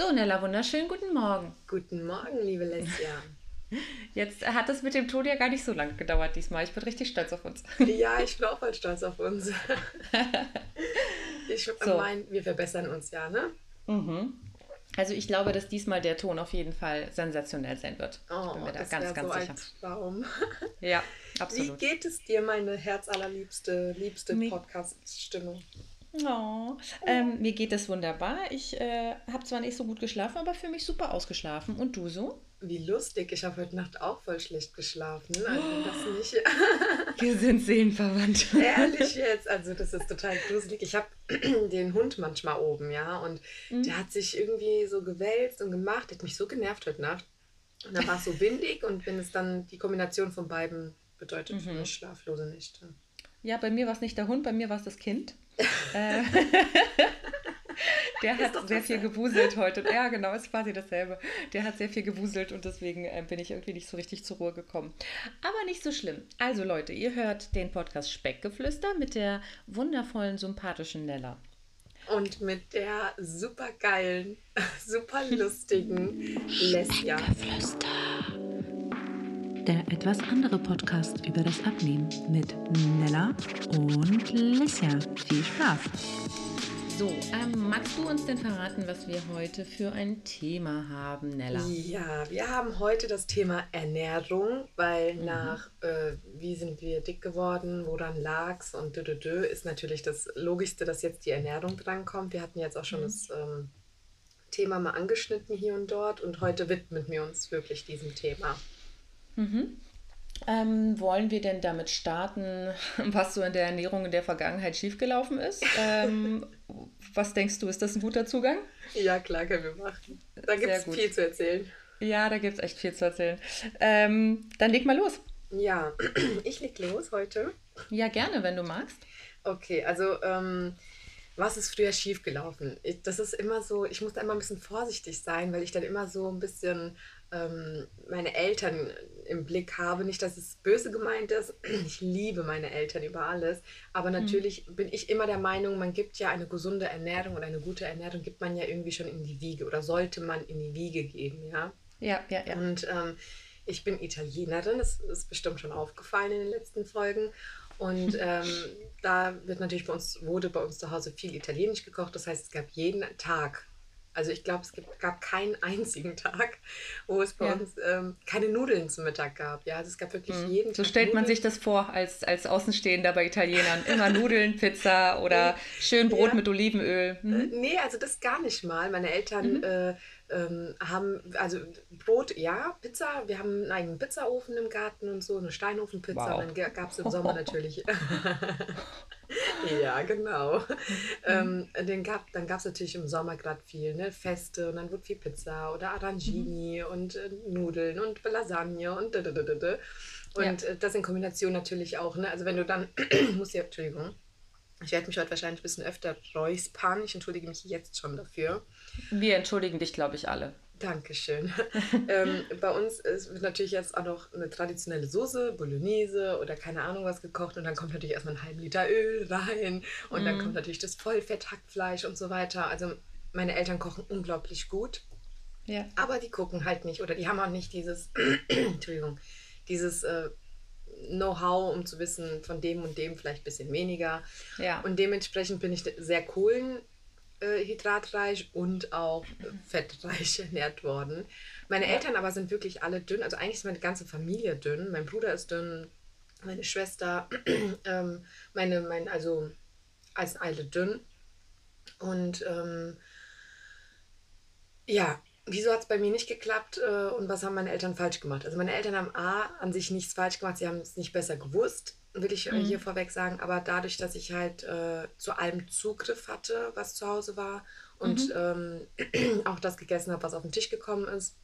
So, Nella, wunderschönen guten Morgen. Guten Morgen, liebe Lesja. Jetzt hat es mit dem Ton ja gar nicht so lange gedauert diesmal. Ich bin richtig stolz auf uns. Ja, ich bin auch voll stolz auf uns. Ich so. meine, wir verbessern uns ja, ne? Mhm. Also ich glaube, dass diesmal der Ton auf jeden Fall sensationell sein wird. Oh, ich bin mir da ganz, ganz so sicher. Traum. Ja, absolut. Wie geht es dir, meine herzallerliebste, liebste Podcast-Stimme? Oh, ähm, mir geht es wunderbar. Ich äh, habe zwar nicht so gut geschlafen, aber für mich super ausgeschlafen. Und du so? Wie lustig. Ich habe heute Nacht auch voll schlecht geschlafen. Also das nicht. Wir sind seelenverwandt. Ehrlich jetzt. Also das ist total gruselig. Ich habe den Hund manchmal oben, ja. Und mhm. der hat sich irgendwie so gewälzt und gemacht. Der hat mich so genervt heute Nacht. Und dann war es so windig und wenn es dann die Kombination von beiden bedeutet mhm. für mich schlaflose Nächte. Ja, bei mir war es nicht der Hund, bei mir war es das Kind. Äh, der hat sehr viel gewuselt heute. Ja, genau, ist quasi dasselbe. Der hat sehr viel gewuselt und deswegen äh, bin ich irgendwie nicht so richtig zur Ruhe gekommen. Aber nicht so schlimm. Also Leute, ihr hört den Podcast Speckgeflüster mit der wundervollen, sympathischen Nella. Und mit der super geilen, super lustigen Lesja. Speckgeflüster der etwas andere Podcast über das Abnehmen mit Nella und Lissia. Viel Spaß! So, ähm, magst du uns denn verraten, was wir heute für ein Thema haben, Nella? Ja, wir haben heute das Thema Ernährung, weil mhm. nach äh, wie sind wir dick geworden, woran lag's und dö, dö, dö, ist natürlich das Logischste, dass jetzt die Ernährung drankommt. Wir hatten jetzt auch schon mhm. das ähm, Thema mal angeschnitten hier und dort und heute widmen wir uns wirklich diesem Thema. Mhm. Ähm, wollen wir denn damit starten, was so in der Ernährung in der Vergangenheit schiefgelaufen ist? Ähm, was denkst du, ist das ein guter Zugang? Ja, klar, können wir machen. Da gibt es viel zu erzählen. Ja, da gibt es echt viel zu erzählen. Ähm, dann leg mal los. Ja, ich leg los heute. Ja, gerne, wenn du magst. Okay, also ähm, was ist früher schiefgelaufen? Ich, das ist immer so, ich muss da immer ein bisschen vorsichtig sein, weil ich dann immer so ein bisschen ähm, meine Eltern im Blick habe. Nicht, dass es böse gemeint ist. Ich liebe meine Eltern über alles. Aber mhm. natürlich mhm. bin ich immer der Meinung, man gibt ja eine gesunde Ernährung oder eine gute Ernährung, gibt man ja irgendwie schon in die Wiege oder sollte man in die Wiege geben, ja? Ja, ja, ja. Und ähm, ich bin Italienerin, das ist bestimmt schon aufgefallen in den letzten Folgen. Und ähm, da wird natürlich bei uns, wurde bei uns zu Hause viel Italienisch gekocht. Das heißt, es gab jeden Tag also ich glaube, es gibt, gab keinen einzigen Tag, wo es bei ja. uns ähm, keine Nudeln zum Mittag gab. Ja, also es gab wirklich mhm. jeden So stellt Nudeln. man sich das vor als, als Außenstehender bei Italienern. Immer Nudeln, Pizza oder schön Brot ja. mit Olivenöl. Mhm. Nee, also das gar nicht mal. Meine Eltern mhm. äh, ähm, haben, also Brot, ja, Pizza, wir haben einen eigenen Pizzaofen im Garten und so, eine Steinofenpizza. Wow. Und dann gab es im Sommer natürlich. ja, genau. Mhm. Ähm, den gab, dann gab es natürlich im Sommer gerade viel, ne? Feste und dann wurde viel Pizza oder Arrangini mhm. und äh, Nudeln und Lasagne und da, da, da, da. Und ja. Äh, das in Kombination natürlich auch, ne? Also wenn du dann, muss ja, Entschuldigung, ich werde mich heute wahrscheinlich ein bisschen öfter räuspern. Ich entschuldige mich jetzt schon dafür. Wir entschuldigen dich, glaube ich, alle. Dankeschön. ähm, bei uns wird natürlich jetzt auch noch eine traditionelle Soße, Bolognese oder keine Ahnung was gekocht und dann kommt natürlich erstmal ein halben Liter Öl rein und mm. dann mhm. kommt natürlich das Vollfett-Hackfleisch und so weiter. Also meine Eltern kochen unglaublich gut. Ja. Aber die gucken halt nicht oder die haben auch nicht dieses, Entschuldigung, dieses äh, Know-how, um zu wissen, von dem und dem vielleicht ein bisschen weniger. Ja. Und dementsprechend bin ich sehr kohlenhydratreich und auch fettreich ernährt worden. Meine ja. Eltern aber sind wirklich alle dünn. Also eigentlich ist meine ganze Familie dünn. Mein Bruder ist dünn, meine Schwester, ähm, meine, mein, also als alle dünn. Und ähm, ja, wieso hat es bei mir nicht geklappt äh, und was haben meine Eltern falsch gemacht? Also meine Eltern haben A, an sich nichts falsch gemacht, sie haben es nicht besser gewusst, will ich äh, mhm. hier vorweg sagen, aber dadurch, dass ich halt äh, zu allem Zugriff hatte, was zu Hause war und mhm. ähm, auch das gegessen habe, was auf den Tisch gekommen ist.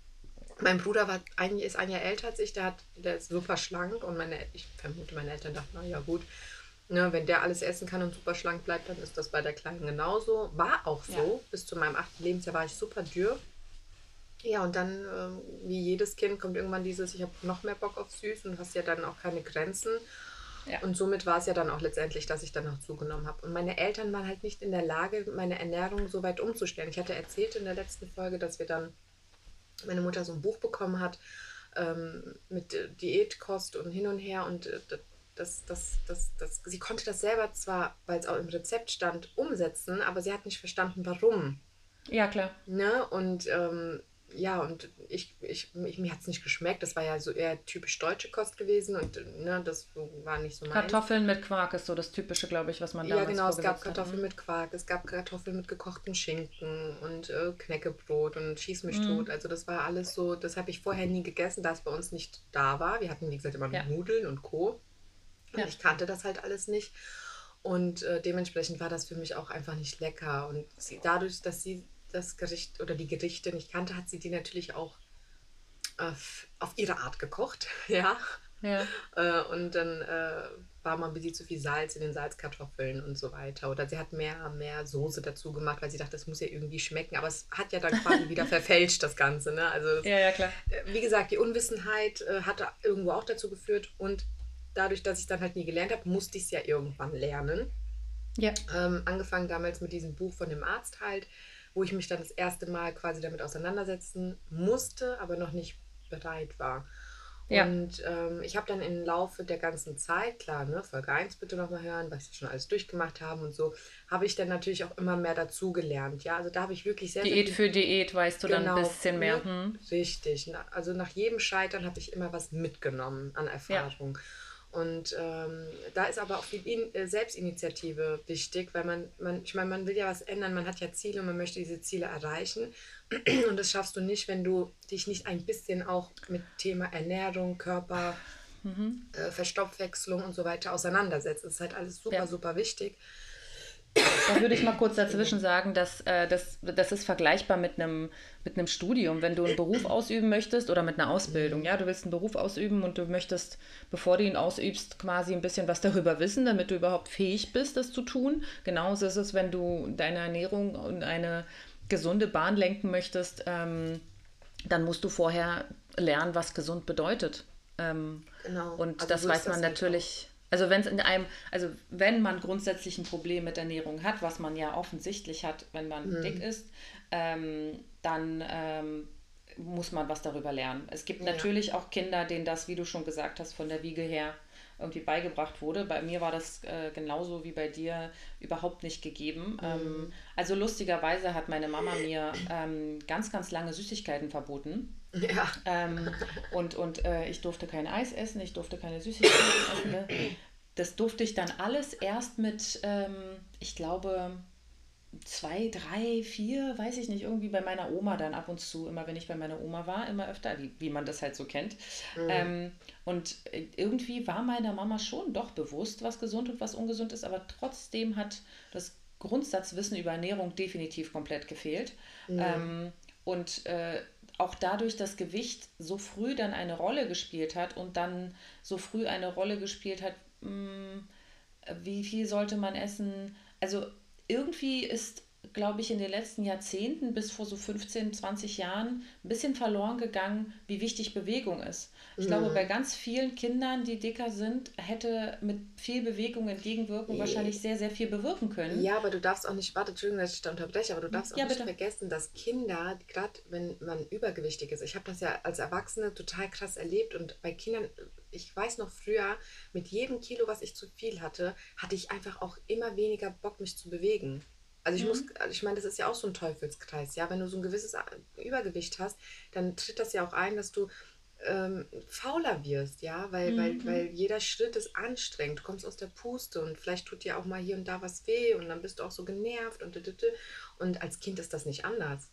Mein Bruder war ein, ist ein Jahr älter als ich, der, hat, der ist super schlank und meine, ich vermute, meine Eltern dachten, na ja gut, Ne, wenn der alles essen kann und super schlank bleibt, dann ist das bei der Kleinen genauso. War auch so. Ja. Bis zu meinem achten Lebensjahr war ich super dürr. Ja, und dann, äh, wie jedes Kind, kommt irgendwann dieses, ich habe noch mehr Bock auf süß und hast ja dann auch keine Grenzen. Ja. Und somit war es ja dann auch letztendlich, dass ich dann noch zugenommen habe. Und meine Eltern waren halt nicht in der Lage, meine Ernährung so weit umzustellen. Ich hatte erzählt in der letzten Folge, dass wir dann, meine Mutter so ein Buch bekommen hat ähm, mit Diätkost und hin und her. Und äh, das, das, das, das, sie konnte das selber zwar, weil es auch im Rezept stand, umsetzen, aber sie hat nicht verstanden, warum. Ja, klar. Ne? Und ähm, ja, und ich, ich, ich mir hat es nicht geschmeckt. Das war ja so eher typisch deutsche Kost gewesen und ne, das war nicht so meins. Kartoffeln mit Quark ist so das Typische, glaube ich, was man damals Ja, genau, es gab Kartoffeln hat. mit Quark, es gab Kartoffeln mit gekochten Schinken und äh, Knäckebrot und Schießmischtot. Mm. Also das war alles so, das habe ich vorher nie gegessen, da es bei uns nicht da war. Wir hatten, wie gesagt, immer ja. Nudeln und Co. Und ja. ich kannte das halt alles nicht. Und äh, dementsprechend war das für mich auch einfach nicht lecker. Und sie, dadurch, dass sie das Gericht oder die Gerichte nicht kannte, hat sie die natürlich auch auf, auf ihre Art gekocht. Ja. ja. Äh, und dann äh, war mal ein bisschen zu viel Salz in den Salzkartoffeln und so weiter. Oder sie hat mehr, mehr Soße dazu gemacht, weil sie dachte, das muss ja irgendwie schmecken. Aber es hat ja dann quasi wieder verfälscht, das Ganze. Ne? Also, ja, ja, klar. Äh, wie gesagt, die Unwissenheit äh, hat irgendwo auch dazu geführt. Und dadurch, dass ich dann halt nie gelernt habe, musste ich es ja irgendwann lernen. Ja. Ähm, angefangen damals mit diesem Buch von dem Arzt halt wo ich mich dann das erste Mal quasi damit auseinandersetzen musste, aber noch nicht bereit war. Ja. Und ähm, ich habe dann im Laufe der ganzen Zeit, klar, ne, Folge 1 bitte nochmal hören, was ich schon alles durchgemacht habe und so, habe ich dann natürlich auch immer mehr dazu gelernt. Ja, also da habe ich wirklich sehr Diät sehr für Diät, weißt du genau, dann ein bisschen mehr. Hm. Richtig. Also nach jedem Scheitern habe ich immer was mitgenommen an Erfahrung. Ja. Und ähm, da ist aber auch viel In äh, Selbstinitiative wichtig, weil man, man, ich meine, man will ja was ändern, man hat ja Ziele und man möchte diese Ziele erreichen. Und das schaffst du nicht, wenn du dich nicht ein bisschen auch mit Thema Ernährung, Körper, mhm. äh, Verstoffwechslung und so weiter auseinandersetzt. Das ist halt alles super, ja. super wichtig. Da würde ich mal kurz dazwischen sagen, dass äh, das, das ist vergleichbar mit einem mit einem Studium. Wenn du einen Beruf ausüben möchtest oder mit einer Ausbildung, ja, du willst einen Beruf ausüben und du möchtest, bevor du ihn ausübst, quasi ein bisschen was darüber wissen, damit du überhaupt fähig bist, das zu tun. Genauso ist es, wenn du deine Ernährung in eine gesunde Bahn lenken möchtest, ähm, dann musst du vorher lernen, was gesund bedeutet. Ähm, genau. Und also das so weiß man das natürlich. Auch also wenn es in einem, also wenn man grundsätzlich ein Problem mit Ernährung hat, was man ja offensichtlich hat, wenn man mhm. dick ist, ähm, dann ähm, muss man was darüber lernen. Es gibt ja. natürlich auch Kinder, denen das, wie du schon gesagt hast, von der Wiege her irgendwie beigebracht wurde. Bei mir war das äh, genauso wie bei dir überhaupt nicht gegeben. Mhm. Ähm, also lustigerweise hat meine Mama mir ähm, ganz, ganz lange Süßigkeiten verboten. Ja. Ähm, und und äh, ich durfte kein Eis essen, ich durfte keine Süßigkeiten essen. Ne? Das durfte ich dann alles erst mit, ähm, ich glaube, zwei, drei, vier, weiß ich nicht, irgendwie bei meiner Oma dann ab und zu, immer wenn ich bei meiner Oma war, immer öfter, wie, wie man das halt so kennt. Mhm. Ähm, und äh, irgendwie war meiner Mama schon doch bewusst, was gesund und was ungesund ist, aber trotzdem hat das Grundsatzwissen über Ernährung definitiv komplett gefehlt. Mhm. Ähm, und äh, auch dadurch das Gewicht so früh dann eine Rolle gespielt hat und dann so früh eine Rolle gespielt hat, mh, hm, wie viel sollte man essen. Also irgendwie ist glaube ich, in den letzten Jahrzehnten bis vor so 15, 20 Jahren ein bisschen verloren gegangen, wie wichtig Bewegung ist. Ich mhm. glaube, bei ganz vielen Kindern, die dicker sind, hätte mit viel Bewegung entgegenwirken wahrscheinlich sehr, sehr viel bewirken können. Ja, aber du darfst auch nicht, warte, Entschuldigung, dass ich da unterbreche, aber du darfst auch ja, nicht vergessen, dass Kinder, gerade wenn man übergewichtig ist, ich habe das ja als Erwachsene total krass erlebt und bei Kindern ich weiß noch früher, mit jedem Kilo, was ich zu viel hatte, hatte ich einfach auch immer weniger Bock, mich zu bewegen. Also ich mhm. muss, also ich meine, das ist ja auch so ein Teufelskreis, ja. Wenn du so ein gewisses Übergewicht hast, dann tritt das ja auch ein, dass du ähm, fauler wirst, ja, weil, mhm. weil, weil jeder Schritt ist anstrengend. Du kommst aus der Puste und vielleicht tut dir auch mal hier und da was weh und dann bist du auch so genervt und und als Kind ist das nicht anders.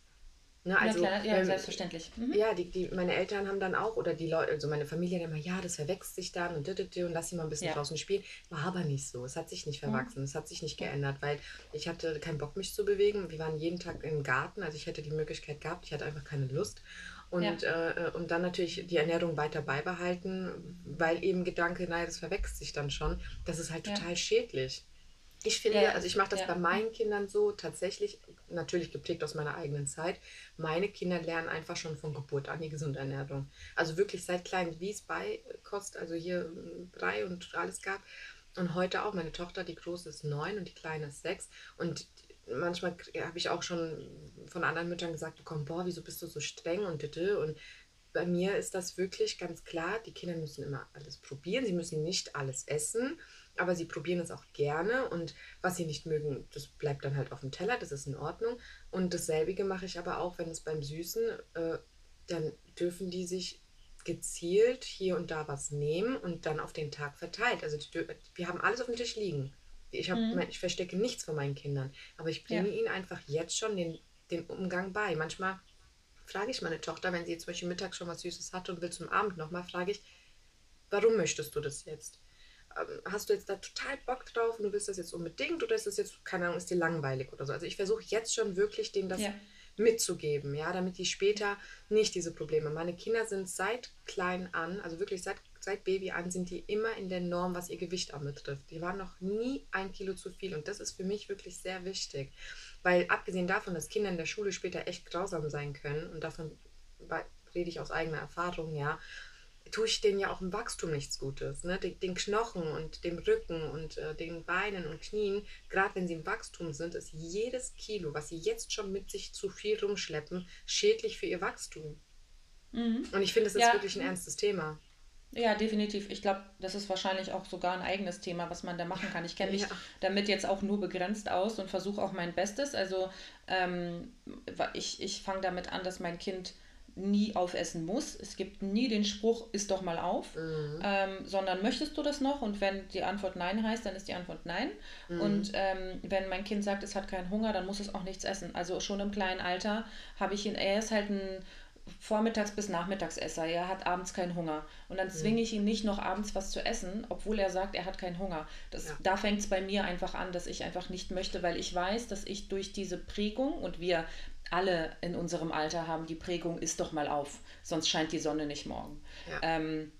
Ne, also, ja, klar, ja, ähm, selbstverständlich. Mhm. Ja, die, die, meine Eltern haben dann auch, oder die Leute, also meine Familie dann immer, ja, das verwechselt sich dann und, und lass sie mal ein bisschen ja. draußen spielen. War aber nicht so. Es hat sich nicht mhm. verwachsen, mhm. es hat sich nicht geändert, weil ich hatte keinen Bock, mich zu bewegen. Wir waren jeden Tag im Garten, also ich hätte die Möglichkeit gehabt, ich hatte einfach keine Lust. Und, ja. äh, und dann natürlich die Ernährung weiter beibehalten, weil eben Gedanke, naja, das verwechselt sich dann schon. Das ist halt total schädlich. Ich finde, ja, also ich mache das ja. bei meinen Kindern so, tatsächlich, natürlich geprägt aus meiner eigenen Zeit. Meine Kinder lernen einfach schon von Geburt an die gesunde Ernährung. Also wirklich seit klein, wie es bei Kost, also hier Brei und alles gab. Und heute auch, meine Tochter, die große ist neun und die kleine ist sechs. Und manchmal habe ich auch schon von anderen Müttern gesagt bekommen, boah, wieso bist du so streng und. Und bei mir ist das wirklich ganz klar, die Kinder müssen immer alles probieren, sie müssen nicht alles essen aber sie probieren es auch gerne und was sie nicht mögen, das bleibt dann halt auf dem Teller, das ist in Ordnung. Und dasselbe mache ich aber auch, wenn es beim Süßen, äh, dann dürfen die sich gezielt hier und da was nehmen und dann auf den Tag verteilt. Also die, wir haben alles auf dem Tisch liegen. Ich, hab, mhm. ich verstecke nichts von meinen Kindern, aber ich bringe ja. ihnen einfach jetzt schon den, den Umgang bei. Manchmal frage ich meine Tochter, wenn sie jetzt zum Beispiel mittags schon was Süßes hat und will zum Abend nochmal, frage ich, warum möchtest du das jetzt? Hast du jetzt da total Bock drauf und du willst das jetzt unbedingt oder ist das jetzt, keine Ahnung, ist dir langweilig oder so? Also ich versuche jetzt schon wirklich denen das ja. mitzugeben, ja, damit die später nicht diese Probleme. Meine Kinder sind seit klein an, also wirklich seit, seit Baby an, sind die immer in der Norm, was ihr Gewicht anbetrifft. Die waren noch nie ein Kilo zu viel und das ist für mich wirklich sehr wichtig. Weil abgesehen davon, dass Kinder in der Schule später echt grausam sein können und davon rede ich aus eigener Erfahrung, ja, tue ich denen ja auch im Wachstum nichts Gutes. Ne? Den, den Knochen und dem Rücken und äh, den Beinen und Knien, gerade wenn sie im Wachstum sind, ist jedes Kilo, was sie jetzt schon mit sich zu viel rumschleppen, schädlich für ihr Wachstum. Mhm. Und ich finde, es ist ja. wirklich ein ernstes Thema. Ja, definitiv. Ich glaube, das ist wahrscheinlich auch sogar ein eigenes Thema, was man da machen kann. Ich kenne mich ja. damit jetzt auch nur begrenzt aus und versuche auch mein Bestes. Also ähm, ich, ich fange damit an, dass mein Kind nie aufessen muss. Es gibt nie den Spruch, isst doch mal auf, mhm. ähm, sondern möchtest du das noch? Und wenn die Antwort Nein heißt, dann ist die Antwort Nein. Mhm. Und ähm, wenn mein Kind sagt, es hat keinen Hunger, dann muss es auch nichts essen. Also schon im kleinen Alter habe ich ihn, er ist halt ein Vormittags- bis Nachmittagsesser. Er hat abends keinen Hunger. Und dann mhm. zwinge ich ihn nicht noch abends was zu essen, obwohl er sagt, er hat keinen Hunger. Das, ja. Da fängt es bei mir einfach an, dass ich einfach nicht möchte, weil ich weiß, dass ich durch diese Prägung und wir alle in unserem Alter haben die Prägung, ist doch mal auf, sonst scheint die Sonne nicht morgen. Ja. Ähm,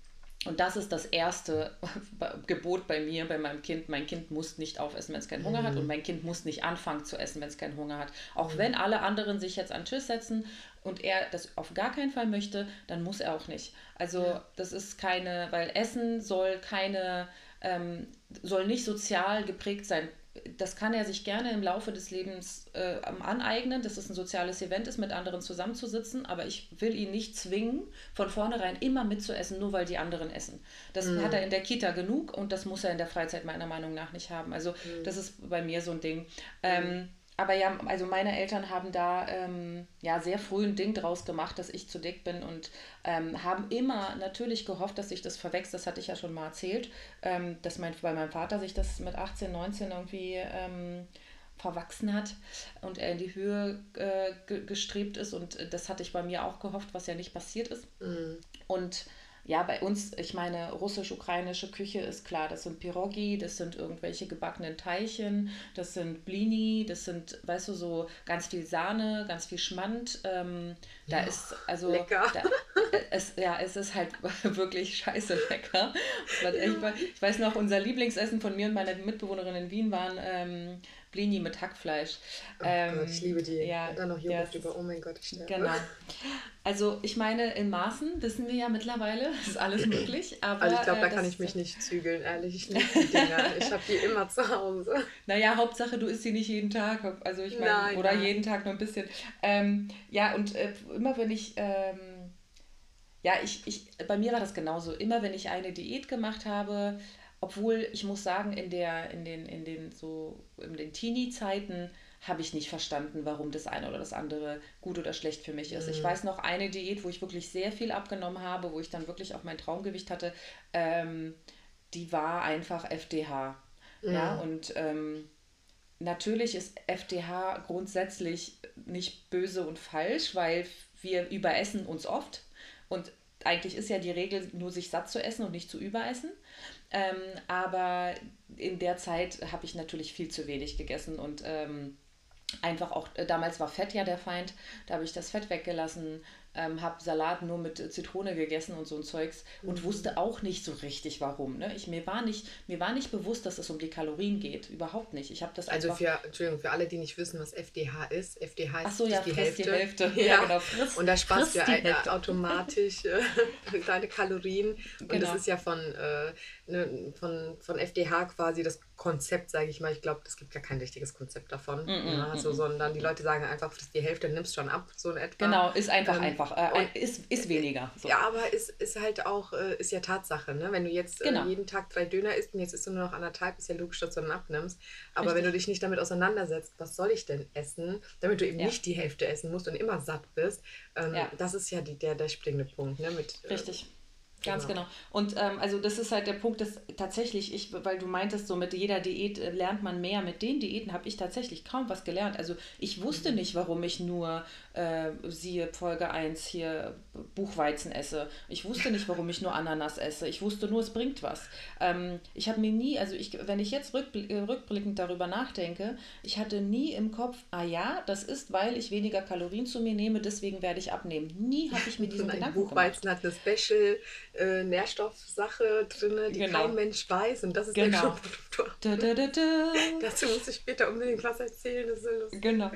und das ist das erste Gebot bei mir, bei meinem Kind. Mein Kind muss nicht aufessen, wenn es keinen Hunger mhm. hat. Und mein Kind muss nicht anfangen zu essen, wenn es keinen Hunger hat. Auch mhm. wenn alle anderen sich jetzt an den Tisch setzen und er das auf gar keinen Fall möchte, dann muss er auch nicht. Also ja. das ist keine, weil Essen soll keine, ähm, soll nicht sozial geprägt sein das kann er sich gerne im Laufe des Lebens äh, aneignen, dass es ein soziales Event ist, mit anderen zusammenzusitzen, aber ich will ihn nicht zwingen, von vornherein immer mitzuessen, nur weil die anderen essen. Das mhm. hat er in der Kita genug und das muss er in der Freizeit meiner Meinung nach nicht haben. Also mhm. das ist bei mir so ein Ding. Ähm, aber ja, also meine Eltern haben da ähm, ja sehr früh ein Ding draus gemacht, dass ich zu dick bin und ähm, haben immer natürlich gehofft, dass sich das verwächst. Das hatte ich ja schon mal erzählt, ähm, dass mein, bei meinem Vater sich das mit 18, 19 irgendwie ähm, verwachsen hat und er in die Höhe äh, gestrebt ist. Und das hatte ich bei mir auch gehofft, was ja nicht passiert ist. Mhm. Und ja, bei uns, ich meine, russisch-ukrainische Küche ist klar, das sind Pirogi, das sind irgendwelche gebackenen Teilchen, das sind Blini, das sind, weißt du, so ganz viel Sahne, ganz viel Schmand. Ähm, da ja, ist, also, lecker. Da, äh, es, ja, es ist halt wirklich scheiße lecker. Ich weiß noch, unser Lieblingsessen von mir und meiner Mitbewohnerin in Wien waren ähm, Blini mit Hackfleisch. Oh ähm, Gott, ich liebe die. Ja, und dann noch Joghurt über. Oh mein Gott, ich sterbe. Genau. Also ich meine, in Maßen wissen wir ja mittlerweile, ist alles möglich. Aber, also ich glaube, da äh, kann ich mich nicht zügeln, ehrlich. Ich liebe die Dinger. ich habe die immer zu Hause. Naja, Hauptsache, du isst sie nicht jeden Tag. Also ich meine, oder jeden Tag nur ein bisschen. Ähm, ja, und äh, immer wenn ich... Ähm, ja, ich, ich, bei mir war das genauso. Immer wenn ich eine Diät gemacht habe, obwohl ich muss sagen, in, der, in den, in den, so, in den Teenie-Zeiten habe ich nicht verstanden, warum das eine oder das andere gut oder schlecht für mich ist. Mhm. Ich weiß noch eine Diät, wo ich wirklich sehr viel abgenommen habe, wo ich dann wirklich auch mein Traumgewicht hatte, ähm, die war einfach FDH. Mhm. Ja, und ähm, natürlich ist FDH grundsätzlich nicht böse und falsch, weil wir überessen uns oft und eigentlich ist ja die Regel, nur sich satt zu essen und nicht zu überessen. Ähm, aber in der Zeit habe ich natürlich viel zu wenig gegessen und ähm, einfach auch, äh, damals war Fett ja der Feind, da habe ich das Fett weggelassen. ähm, habe Salat nur mit Zitrone gegessen und so ein Zeugs mhm. und wusste auch nicht so richtig warum. Ne? Ich, mir, war nicht, mir war nicht bewusst, dass es um die Kalorien geht. Überhaupt nicht. Ich habe das Also für, Entschuldigung, für alle, die nicht wissen, was FDH ist. FDH ist Ach so, ja, die, Hälfte. die Hälfte. Ja, ja genau. Friss, und da sparst du ja automatisch äh, deine Kalorien. Und genau. das ist ja von, äh, ne, von, von FDH quasi das Konzept, sage ich mal. Ich glaube, es gibt gar kein richtiges Konzept davon. Mm -mm, ja, also, mm sondern die Leute sagen einfach, die Hälfte nimmst schon ab, so in etwa. Genau, ist einfach ähm, einfach. Äh, ist, ist weniger. So. Ja, aber ist, ist halt auch, äh, ist ja Tatsache. Ne? Wenn du jetzt äh, genau. jeden Tag drei Döner isst und jetzt isst du nur noch anderthalb, ist ja logisch, dass du dann abnimmst. Aber Richtig. wenn du dich nicht damit auseinandersetzt, was soll ich denn essen, damit du eben ja. nicht die Hälfte essen musst und immer satt bist, ähm, ja. das ist ja die, der, der springende Punkt. Ne? Mit, äh, Richtig. Ganz genau. genau. Und ähm, also das ist halt der Punkt, dass tatsächlich ich, weil du meintest, so mit jeder Diät äh, lernt man mehr. Mit den Diäten habe ich tatsächlich kaum was gelernt. Also ich wusste mhm. nicht, warum ich nur, äh, siehe Folge 1 hier, Buchweizen esse. Ich wusste nicht, warum ich nur Ananas esse. Ich wusste nur, es bringt was. Ähm, ich habe mir nie, also ich, wenn ich jetzt rückbl äh, rückblickend darüber nachdenke, ich hatte nie im Kopf, ah ja, das ist, weil ich weniger Kalorien zu mir nehme, deswegen werde ich abnehmen. Nie habe ich mir diesen Gedanken Buchweizen gemacht. hat eine Special äh, Nährstoffsache drin, die genau. kein Mensch weiß. Und das ist genau. der da, Dazu muss ich später unbedingt was erzählen. Das ist so lustig. Genau.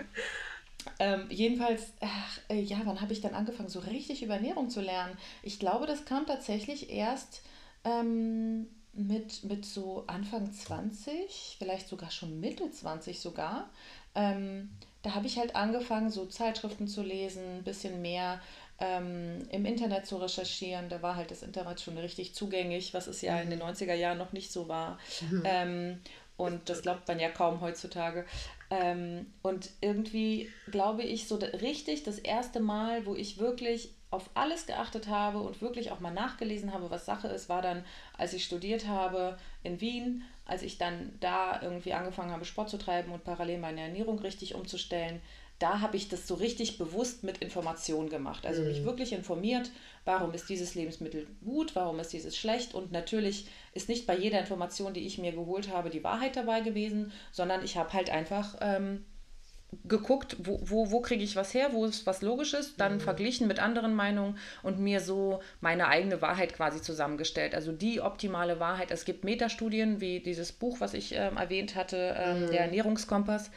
Ähm, jedenfalls, ach, äh, ja, wann habe ich dann angefangen, so richtig über Ernährung zu lernen? Ich glaube, das kam tatsächlich erst ähm, mit, mit so Anfang 20, vielleicht sogar schon Mitte 20 sogar. Ähm, da habe ich halt angefangen, so Zeitschriften zu lesen, ein bisschen mehr ähm, im Internet zu recherchieren. Da war halt das Internet schon richtig zugänglich, was es ja in den 90er Jahren noch nicht so war. Mhm. Ähm, und das glaubt man ja kaum heutzutage. Ähm, und irgendwie glaube ich, so richtig das erste Mal, wo ich wirklich auf alles geachtet habe und wirklich auch mal nachgelesen habe, was Sache ist, war dann, als ich studiert habe in Wien, als ich dann da irgendwie angefangen habe, Sport zu treiben und parallel meine Ernährung richtig umzustellen da habe ich das so richtig bewusst mit Informationen gemacht. Also mich mhm. wirklich informiert, warum ist dieses Lebensmittel gut, warum ist dieses schlecht. Und natürlich ist nicht bei jeder Information, die ich mir geholt habe, die Wahrheit dabei gewesen, sondern ich habe halt einfach ähm, geguckt, wo, wo, wo kriege ich was her, wo ist was Logisches, dann mhm. verglichen mit anderen Meinungen und mir so meine eigene Wahrheit quasi zusammengestellt. Also die optimale Wahrheit. Es gibt Metastudien, wie dieses Buch, was ich ähm, erwähnt hatte, ähm, mhm. der Ernährungskompass.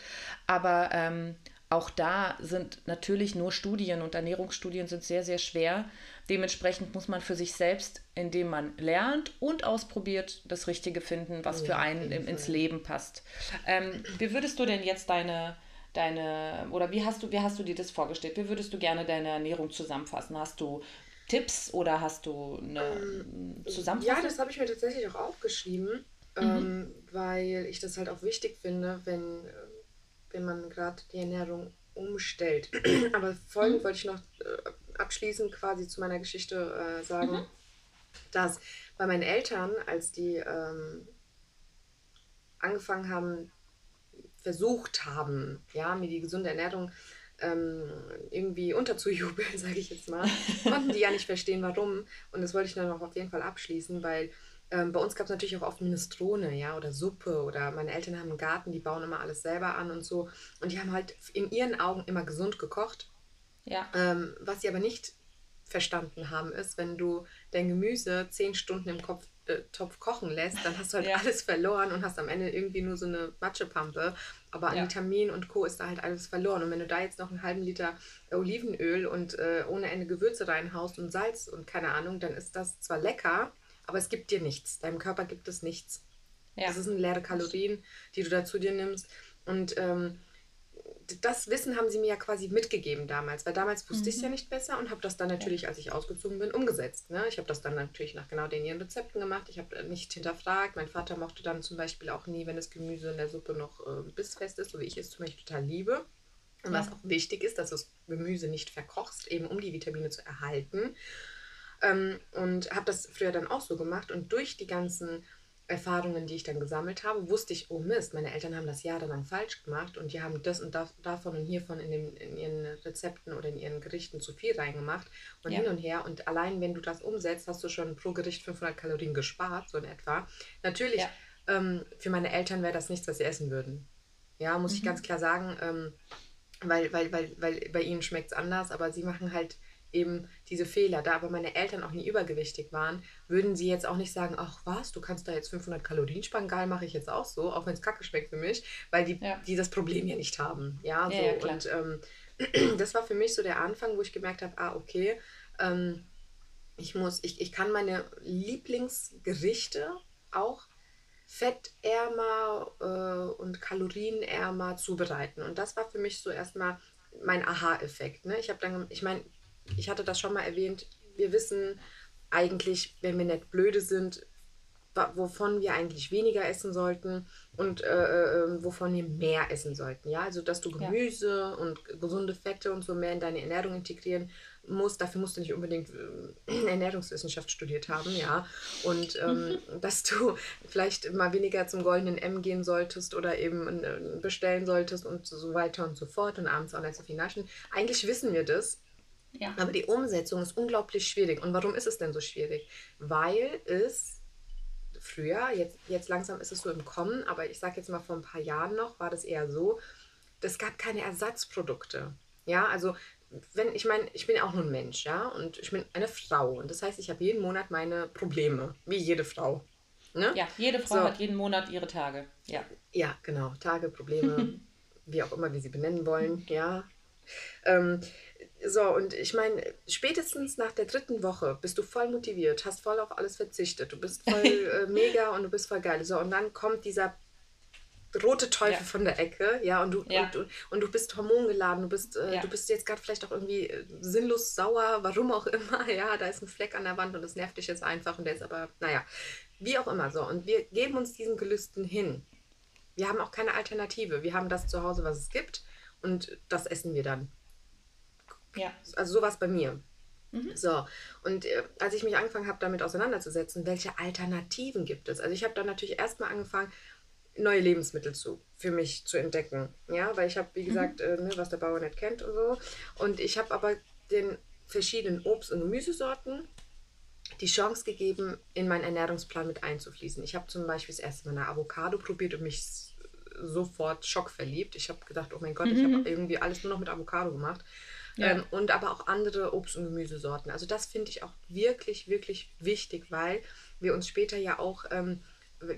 Aber ähm, auch da sind natürlich nur Studien und Ernährungsstudien sind sehr, sehr schwer. Dementsprechend muss man für sich selbst, indem man lernt und ausprobiert, das Richtige finden, was ja, für einen ins Leben passt. Ähm, wie würdest du denn jetzt deine, deine, oder wie hast du, wie hast du dir das vorgestellt? Wie würdest du gerne deine Ernährung zusammenfassen? Hast du Tipps oder hast du eine ähm, Zusammenfassung? Ja, das habe ich mir tatsächlich auch aufgeschrieben, mhm. ähm, weil ich das halt auch wichtig finde, wenn wenn man gerade die Ernährung umstellt. Aber folgend mhm. wollte ich noch äh, abschließend quasi zu meiner Geschichte äh, sagen, mhm. dass bei meinen Eltern, als die ähm, angefangen haben, versucht haben, ja, mir die gesunde Ernährung ähm, irgendwie unterzujubeln, sage ich jetzt mal, konnten die ja nicht verstehen, warum. Und das wollte ich dann auch auf jeden Fall abschließen, weil ähm, bei uns gab es natürlich auch oft Minestrone, ja, oder Suppe oder meine Eltern haben einen Garten, die bauen immer alles selber an und so. Und die haben halt in ihren Augen immer gesund gekocht. Ja. Ähm, was sie aber nicht verstanden haben, ist, wenn du dein Gemüse zehn Stunden im Kopf, äh, Topf kochen lässt, dann hast du halt ja. alles verloren und hast am Ende irgendwie nur so eine Matschepampe. Aber an ja. Vitamin und Co. ist da halt alles verloren. Und wenn du da jetzt noch einen halben Liter Olivenöl und äh, ohne Ende Gewürze reinhaust und Salz und keine Ahnung, dann ist das zwar lecker, aber es gibt dir nichts. Deinem Körper gibt es nichts. Ja. Das sind leere Kalorien, die du da zu dir nimmst. Und ähm, das Wissen haben sie mir ja quasi mitgegeben damals, weil damals wusste mhm. ich es ja nicht besser und habe das dann natürlich, als ich ausgezogen bin, umgesetzt. Ne? Ich habe das dann natürlich nach genau den ihren Rezepten gemacht. Ich habe nicht hinterfragt. Mein Vater mochte dann zum Beispiel auch nie, wenn das Gemüse in der Suppe noch äh, bissfest ist, so wie ich es zum Beispiel total liebe. Und was auch wichtig ist, dass du das Gemüse nicht verkochst, eben um die Vitamine zu erhalten. Ähm, und habe das früher dann auch so gemacht. Und durch die ganzen Erfahrungen, die ich dann gesammelt habe, wusste ich, oh Mist, meine Eltern haben das jahrelang falsch gemacht und die haben das und das, davon und hiervon in, den, in ihren Rezepten oder in ihren Gerichten zu viel reingemacht und ja. hin und her. Und allein, wenn du das umsetzt, hast du schon pro Gericht 500 Kalorien gespart, so in etwa. Natürlich, ja. ähm, für meine Eltern wäre das nichts, was sie essen würden. Ja, muss mhm. ich ganz klar sagen, ähm, weil, weil, weil, weil bei ihnen schmeckt es anders, aber sie machen halt eben diese Fehler. Da aber meine Eltern auch nie übergewichtig waren, würden sie jetzt auch nicht sagen, ach was, du kannst da jetzt 500 Kalorien sparen, geil, mache ich jetzt auch so, auch wenn es kacke schmeckt für mich, weil die, ja. die das Problem ja nicht haben. Ja, so. Ja, und ähm, das war für mich so der Anfang, wo ich gemerkt habe, ah, okay, ähm, ich muss, ich, ich kann meine Lieblingsgerichte auch fettärmer äh, und kalorienärmer zubereiten. Und das war für mich so erstmal mein Aha-Effekt. Ne? Ich habe dann, ich meine, ich hatte das schon mal erwähnt, wir wissen eigentlich, wenn wir nicht blöde sind, wovon wir eigentlich weniger essen sollten und äh, äh, ähm, wovon wir mehr essen sollten. Ja, also dass du Gemüse ja. und gesunde Fette und so mehr in deine Ernährung integrieren musst. Dafür musst du nicht unbedingt äh, Ernährungswissenschaft studiert haben, ja. Und ähm, dass du vielleicht mal weniger zum goldenen M gehen solltest oder eben äh, bestellen solltest und so weiter und so fort und abends auch nicht so viel naschen. Eigentlich wissen wir das. Ja. Aber die Umsetzung ist unglaublich schwierig. Und warum ist es denn so schwierig? Weil es früher, jetzt, jetzt langsam ist es so im Kommen, aber ich sage jetzt mal vor ein paar Jahren noch, war das eher so, es gab keine Ersatzprodukte. Ja, also wenn, ich meine, ich bin auch nur ein Mensch, ja, und ich bin eine Frau. Und das heißt, ich habe jeden Monat meine Probleme, wie jede Frau. Ne? Ja, jede Frau so. hat jeden Monat ihre Tage. Ja, ja genau. Tage, Probleme, wie auch immer wir sie benennen wollen, ja. Ähm, so, und ich meine, spätestens nach der dritten Woche bist du voll motiviert, hast voll auf alles verzichtet, du bist voll äh, mega und du bist voll geil. So, und dann kommt dieser rote Teufel ja. von der Ecke, ja, und du, ja. Und, und, du bist hormongeladen, du bist, äh, ja. du bist jetzt gerade vielleicht auch irgendwie äh, sinnlos sauer, warum auch immer, ja, da ist ein Fleck an der Wand und das nervt dich jetzt einfach und der ist aber, naja, wie auch immer so. Und wir geben uns diesen Gelüsten hin. Wir haben auch keine Alternative. Wir haben das zu Hause, was es gibt und das essen wir dann. Ja. Also sowas bei mir. Mhm. So, und äh, als ich mich angefangen habe, damit auseinanderzusetzen, welche Alternativen gibt es? Also ich habe dann natürlich erstmal angefangen, neue Lebensmittel zu, für mich zu entdecken. Ja, weil ich habe, wie mhm. gesagt, mhm. äh, ne, was der Bauer nicht kennt und so. Und ich habe aber den verschiedenen Obst- und Gemüsesorten die Chance gegeben, in meinen Ernährungsplan mit einzufließen. Ich habe zum Beispiel das erste Mal eine Avocado probiert und mich sofort schockverliebt. Ich habe gedacht, oh mein Gott, mhm. ich habe irgendwie alles nur noch mit Avocado gemacht. Ja. Ähm, und aber auch andere Obst- und Gemüsesorten. Also das finde ich auch wirklich, wirklich wichtig, weil wir uns später ja auch, ähm,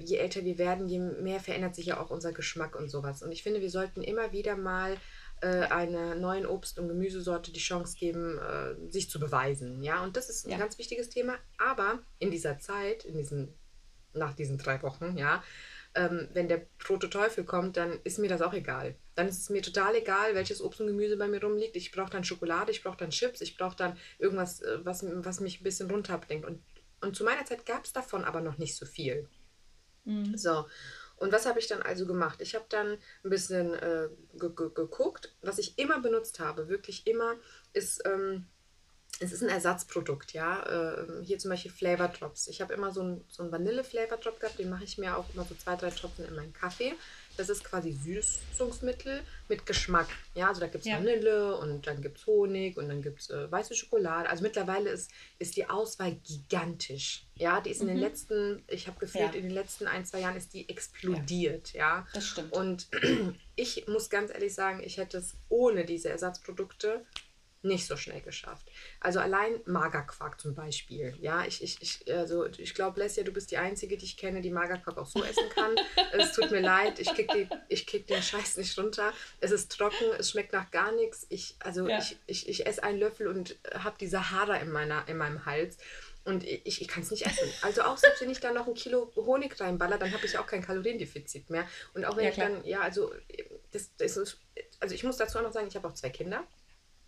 je älter wir werden, je mehr verändert sich ja auch unser Geschmack und sowas. Und ich finde, wir sollten immer wieder mal äh, einer neuen Obst- und Gemüsesorte die Chance geben, äh, sich zu beweisen. Ja, und das ist ein ja. ganz wichtiges Thema. Aber in dieser Zeit, in diesen, nach diesen drei Wochen, ja, ähm, wenn der rote Teufel kommt, dann ist mir das auch egal. Dann ist es mir total egal, welches Obst und Gemüse bei mir rumliegt. Ich brauche dann Schokolade, ich brauche dann Chips, ich brauche dann irgendwas, äh, was, was mich ein bisschen runterbringt. Und, und zu meiner Zeit gab es davon aber noch nicht so viel. Mhm. So. Und was habe ich dann also gemacht? Ich habe dann ein bisschen äh, geguckt. Was ich immer benutzt habe, wirklich immer, ist ähm, es ist ein Ersatzprodukt, ja. Äh, hier zum Beispiel Flavor Drops. Ich habe immer so einen so Vanille-Flavor Drop gehabt, den mache ich mir auch immer so zwei, drei Tropfen in meinen Kaffee. Das ist quasi Süßungsmittel mit Geschmack. Ja, also da gibt es ja. Vanille und dann gibt es Honig und dann gibt es äh, weiße Schokolade. Also mittlerweile ist, ist die Auswahl gigantisch. Ja, die ist in den mhm. letzten, ich habe gefühlt, ja. in den letzten ein, zwei Jahren ist die explodiert. Ja, ja. das stimmt. Und ich muss ganz ehrlich sagen, ich hätte es ohne diese Ersatzprodukte nicht so schnell geschafft. Also allein Magerquark zum Beispiel. Ja, ich, ich, ich, also ich glaube, Lesja, du bist die Einzige, die ich kenne, die Magerquark auch so essen kann. es tut mir leid, ich krieg, die, ich krieg den Scheiß nicht runter. Es ist trocken, es schmeckt nach gar nichts. Ich, also ja. ich, ich, ich esse einen Löffel und habe die Sahara in, meiner, in meinem Hals. Und ich, ich kann es nicht essen. Also auch selbst wenn ich dann noch ein Kilo Honig reinballer, dann habe ich auch kein Kaloriendefizit mehr. Und auch wenn ja, ich dann, ja, also das, das ist, also ich muss dazu auch noch sagen, ich habe auch zwei Kinder.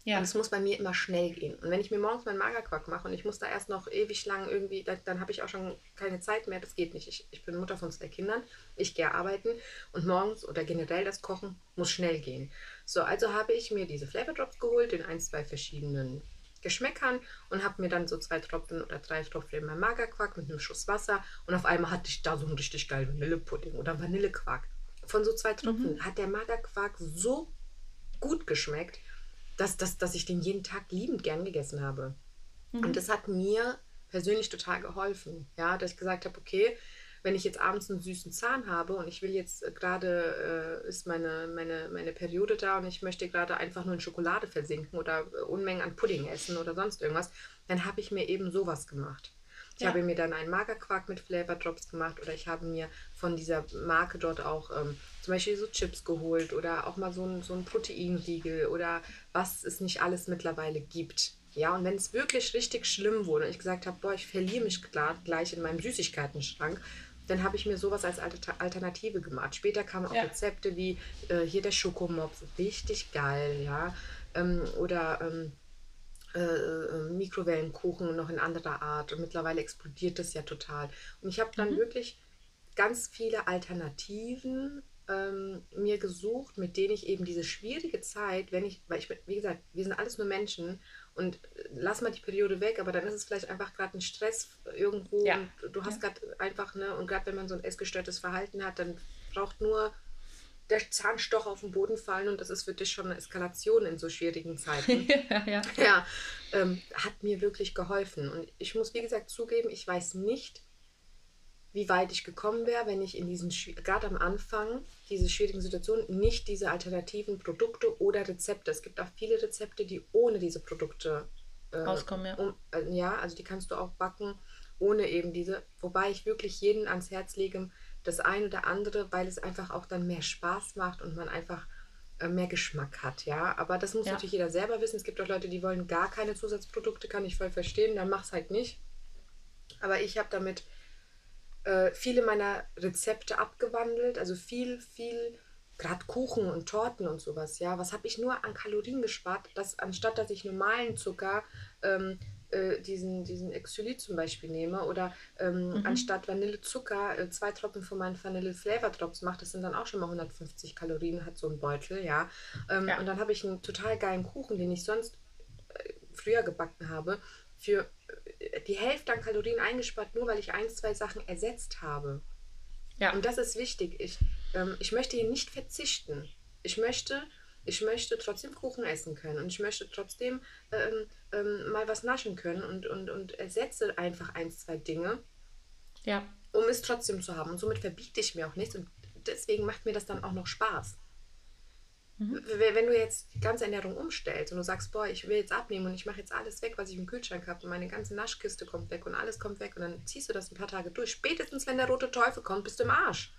Ja. Und es muss bei mir immer schnell gehen. Und wenn ich mir morgens meinen Magerquark mache und ich muss da erst noch ewig lang irgendwie, dann, dann habe ich auch schon keine Zeit mehr. Das geht nicht. Ich, ich bin Mutter von zwei Kindern. Ich gehe arbeiten und morgens oder generell das Kochen muss schnell gehen. So, also habe ich mir diese Flavor Drops geholt in ein, zwei verschiedenen Geschmäckern und habe mir dann so zwei Tropfen oder drei Tropfen in meinem Magerquark mit einem Schuss Wasser und auf einmal hatte ich da so einen richtig geilen Vanillepudding oder Vanillequark. Von so zwei Tropfen mhm. hat der Magerquark so gut geschmeckt dass, dass, dass ich den jeden Tag liebend gern gegessen habe. Mhm. Und das hat mir persönlich total geholfen. Ja, dass ich gesagt habe, okay, wenn ich jetzt abends einen süßen Zahn habe und ich will jetzt äh, gerade, äh, ist meine, meine, meine Periode da und ich möchte gerade einfach nur in Schokolade versinken oder äh, Unmengen an Pudding essen oder sonst irgendwas, dann habe ich mir eben sowas gemacht. Ich ja. habe mir dann einen Magerquark mit Flavor Drops gemacht oder ich habe mir von dieser Marke dort auch ähm, zum Beispiel so Chips geholt oder auch mal so ein, so ein Proteinriegel oder was es nicht alles mittlerweile gibt. Ja, und wenn es wirklich richtig schlimm wurde und ich gesagt habe, boah, ich verliere mich gleich in meinem Süßigkeitenschrank, dann habe ich mir sowas als Alternative gemacht. Später kamen auch ja. Rezepte wie äh, hier der Schokomops, richtig geil, ja. Ähm, oder ähm, äh, äh, Mikrowellenkuchen noch in anderer Art. Und mittlerweile explodiert das ja total. Und ich habe dann mhm. wirklich ganz viele Alternativen ähm, mir gesucht, mit denen ich eben diese schwierige Zeit, wenn ich, weil ich, wie gesagt, wir sind alles nur Menschen und lass mal die Periode weg, aber dann ist es vielleicht einfach gerade ein Stress irgendwo ja. und du hast ja. gerade einfach, ne, und gerade wenn man so ein essgestörtes Verhalten hat, dann braucht nur der Zahnstoch auf den Boden fallen und das ist für dich schon eine Eskalation in so schwierigen Zeiten. ja, ja. ja ähm, hat mir wirklich geholfen. Und ich muss, wie gesagt, zugeben, ich weiß nicht, wie weit ich gekommen wäre, wenn ich in diesen, gerade am Anfang, diese schwierigen Situationen, nicht diese alternativen Produkte oder Rezepte. Es gibt auch viele Rezepte, die ohne diese Produkte äh, rauskommen, ja. Um, äh, ja, also die kannst du auch backen ohne eben diese. Wobei ich wirklich jeden ans Herz lege, das ein oder andere, weil es einfach auch dann mehr Spaß macht und man einfach äh, mehr Geschmack hat, ja. Aber das muss ja. natürlich jeder selber wissen. Es gibt auch Leute, die wollen gar keine Zusatzprodukte, kann ich voll verstehen, dann mach es halt nicht. Aber ich habe damit äh, viele meiner Rezepte abgewandelt, also viel, viel, gerade Kuchen und Torten und sowas, ja, was habe ich nur an Kalorien gespart, dass anstatt dass ich normalen Zucker ähm, äh, diesen, diesen Exolit zum Beispiel nehme oder ähm, mhm. anstatt Vanillezucker äh, zwei Tropfen von meinen Vanille Flavor Drops mache, das sind dann auch schon mal 150 Kalorien, hat so ein Beutel, ja. Ähm, ja. Und dann habe ich einen total geilen Kuchen, den ich sonst äh, früher gebacken habe, für die Hälfte an Kalorien eingespart, nur weil ich ein, zwei Sachen ersetzt habe. Ja. Und das ist wichtig. Ich, ähm, ich möchte hier nicht verzichten. Ich möchte, ich möchte trotzdem Kuchen essen können und ich möchte trotzdem ähm, ähm, mal was naschen können und, und, und ersetze einfach ein, zwei Dinge, ja. um es trotzdem zu haben. Und somit verbiete ich mir auch nichts und deswegen macht mir das dann auch noch Spaß. Mhm. Wenn du jetzt die ganze Ernährung umstellst und du sagst, boah, ich will jetzt abnehmen und ich mache jetzt alles weg, was ich im Kühlschrank habe und meine ganze Naschkiste kommt weg und alles kommt weg und dann ziehst du das ein paar Tage durch. Spätestens, wenn der rote Teufel kommt, bist du im Arsch.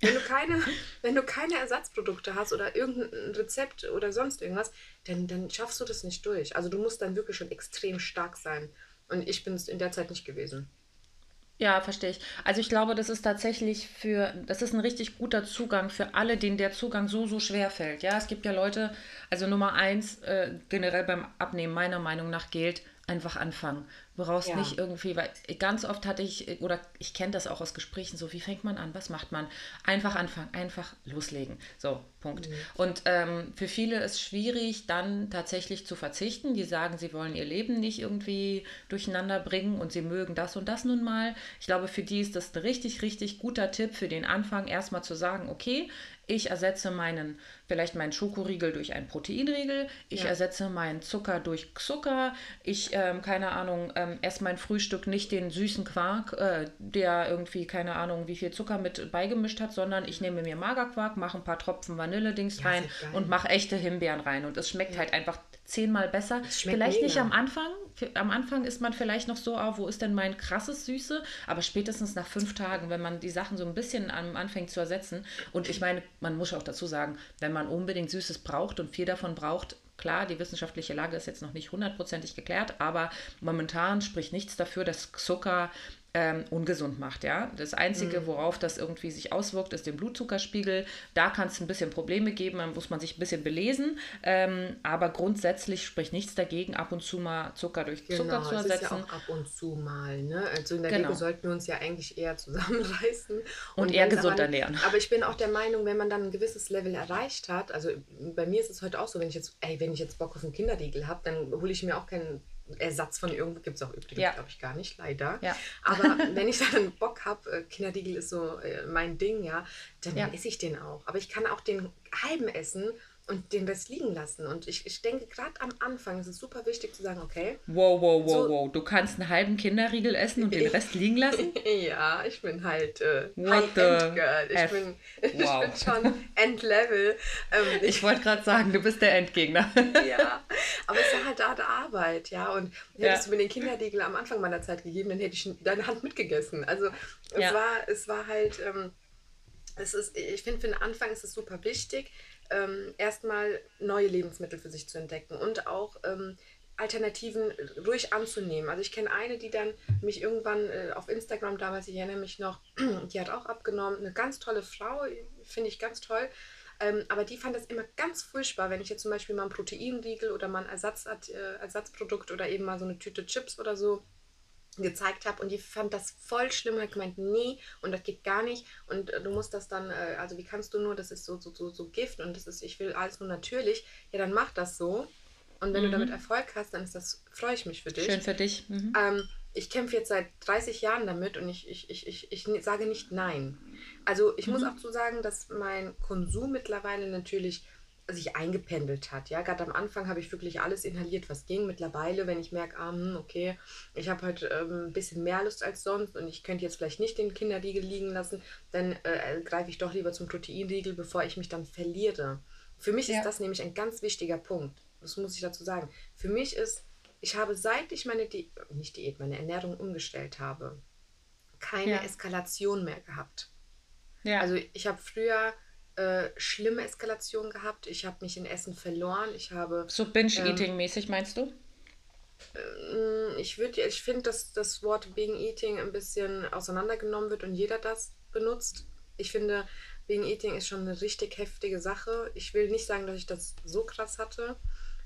Wenn du keine, wenn du keine Ersatzprodukte hast oder irgendein Rezept oder sonst irgendwas, dann, dann schaffst du das nicht durch. Also du musst dann wirklich schon extrem stark sein. Und ich bin es in der Zeit nicht gewesen. Ja, verstehe ich. Also ich glaube, das ist tatsächlich für, das ist ein richtig guter Zugang für alle, denen der Zugang so, so schwer fällt. Ja, es gibt ja Leute, also Nummer eins, äh, generell beim Abnehmen meiner Meinung nach gilt, einfach anfangen. Du brauchst ja. nicht irgendwie, weil ganz oft hatte ich, oder ich kenne das auch aus Gesprächen, so wie fängt man an, was macht man? Einfach anfangen, einfach loslegen. So, Punkt. Mhm. Und ähm, für viele ist schwierig, dann tatsächlich zu verzichten. Die sagen, sie wollen ihr Leben nicht irgendwie durcheinander bringen und sie mögen das und das nun mal. Ich glaube, für die ist das ein richtig, richtig guter Tipp für den Anfang, erstmal zu sagen, okay, ich ersetze meinen, vielleicht meinen Schokoriegel durch einen Proteinriegel, ich ja. ersetze meinen Zucker durch Zucker, ich, ähm, keine Ahnung, ähm, esse mein Frühstück nicht den süßen Quark, äh, der irgendwie, keine Ahnung, wie viel Zucker mit beigemischt hat, sondern ich nehme mir Magerquark, mache ein paar Tropfen Vanille-Dings ja, rein und mache echte Himbeeren rein. Und es schmeckt ja. halt einfach zehnmal besser. Vielleicht mega. nicht am Anfang. Am Anfang ist man vielleicht noch so, oh, wo ist denn mein krasses Süße? Aber spätestens nach fünf Tagen, wenn man die Sachen so ein bisschen anfängt zu ersetzen. Und ich meine, man muss auch dazu sagen, wenn man unbedingt Süßes braucht und viel davon braucht, Klar, die wissenschaftliche Lage ist jetzt noch nicht hundertprozentig geklärt, aber momentan spricht nichts dafür, dass Zucker ähm, ungesund macht. Ja? Das Einzige, mhm. worauf das irgendwie sich auswirkt, ist der Blutzuckerspiegel. Da kann es ein bisschen Probleme geben, da muss man sich ein bisschen belesen. Ähm, aber grundsätzlich spricht nichts dagegen, ab und zu mal Zucker durch genau, Zucker zu ersetzen. Ist ja auch ab und zu mal. Ne? Also in der genau. Regel sollten wir uns ja eigentlich eher zusammenreißen. Und, und eher gesund daran, ernähren. Aber ich bin auch der Meinung, wenn man dann ein gewisses Level erreicht hat, also bei mir ist es heute auch so, wenn ich jetzt, ey, wenn ich jetzt Bock auf einen Kinderriegel habe, dann hole ich mir auch keinen Ersatz von irgendwo gibt es auch übrigens, ja. glaube ich, gar nicht, leider. Ja. Aber wenn ich dann Bock habe, äh, Kinderriegel ist so äh, mein Ding, ja, dann ja. esse ich den auch. Aber ich kann auch den halben essen und den Rest liegen lassen. Und ich, ich denke, gerade am Anfang ist es super wichtig zu sagen, okay. Wow, wow, wow, so, wow. Du kannst einen halben Kinderriegel essen und den Rest liegen lassen? ja, ich bin halt äh, High-End-Girl. Ich, bin, wow. ich bin schon Endlevel. Ähm, ich, ich wollte gerade sagen, du bist der Endgegner. ja, aber es war halt harte Arbeit, ja. Und hättest ja. du mir den Kinderriegel am Anfang meiner Zeit gegeben, dann hätte ich deine Hand mitgegessen. Also es, ja. war, es war halt... Ähm, es ist, ich finde, für den Anfang ist es super wichtig, ähm, erstmal neue Lebensmittel für sich zu entdecken und auch ähm, Alternativen ruhig anzunehmen. Also ich kenne eine, die dann mich irgendwann äh, auf Instagram damals, ich erinnere mich noch, die hat auch abgenommen, eine ganz tolle Frau, finde ich ganz toll. Ähm, aber die fand das immer ganz furchtbar, wenn ich jetzt zum Beispiel mal ein Proteinriegel oder mal ein Ersatz, äh, Ersatzprodukt oder eben mal so eine Tüte Chips oder so gezeigt habe und die fand das voll schlimm, hat gemeint, nee, und das geht gar nicht und äh, du musst das dann, äh, also wie kannst du nur, das ist so, so, so, so Gift und das ist, ich will alles nur natürlich, ja, dann mach das so und wenn mhm. du damit Erfolg hast, dann ist das, freue ich mich für dich. Schön für dich. Mhm. Ähm, ich kämpfe jetzt seit 30 Jahren damit und ich, ich, ich, ich, ich sage nicht nein. Also ich mhm. muss auch zu sagen, dass mein Konsum mittlerweile natürlich sich eingependelt hat. Ja, gerade am Anfang habe ich wirklich alles inhaliert, was ging. Mittlerweile, wenn ich merke, ah, hm, okay, ich habe halt ähm, ein bisschen mehr Lust als sonst und ich könnte jetzt vielleicht nicht den Kinderriegel liegen lassen, dann äh, greife ich doch lieber zum Proteinriegel, bevor ich mich dann verliere. Für mich ja. ist das nämlich ein ganz wichtiger Punkt. Das muss ich dazu sagen. Für mich ist, ich habe seit ich meine Di nicht Diät, meine Ernährung umgestellt habe, keine ja. Eskalation mehr gehabt. Ja. Also ich habe früher äh, schlimme Eskalation gehabt. Ich habe mich in Essen verloren. Ich habe. So Binge-Eating-mäßig ähm, meinst du? Ähm, ich würde, ich finde, dass das Wort Being Eating ein bisschen auseinandergenommen wird und jeder das benutzt. Ich finde, Being Eating ist schon eine richtig heftige Sache. Ich will nicht sagen, dass ich das so krass hatte.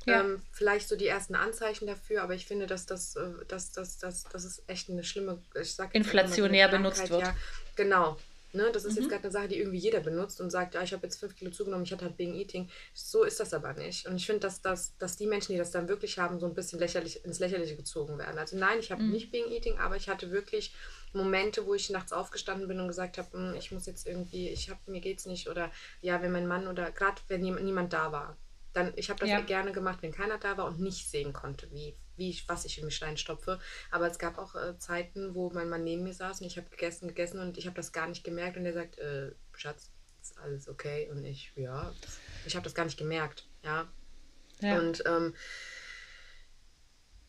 Ja. Ähm, vielleicht so die ersten Anzeichen dafür, aber ich finde, dass das, äh, dass, dass, dass, das ist echt eine schlimme, ich sag Inflationär benutzt wird. Ja, genau. Ne? Das ist mhm. jetzt gerade eine Sache, die irgendwie jeder benutzt und sagt, ja, ich habe jetzt fünf Kilo zugenommen, ich hatte halt Being Eating. So ist das aber nicht. Und ich finde, dass, dass, dass die Menschen, die das dann wirklich haben, so ein bisschen lächerlich, ins Lächerliche gezogen werden. Also nein, ich habe mhm. nicht Being Eating, aber ich hatte wirklich Momente, wo ich nachts aufgestanden bin und gesagt habe, hm, ich muss jetzt irgendwie, ich habe, mir geht's nicht. Oder ja, wenn mein Mann oder gerade wenn niemand da war. Dann, ich habe das ja. gerne gemacht, wenn keiner da war und nicht sehen konnte, wie wie ich, was ich in mich reinstopfe. Aber es gab auch äh, Zeiten, wo mein Mann neben mir saß und ich habe gegessen, gegessen und ich habe das gar nicht gemerkt und er sagt, äh, Schatz, ist alles okay? Und ich, ja, ich habe das gar nicht gemerkt, ja. ja. Und ähm,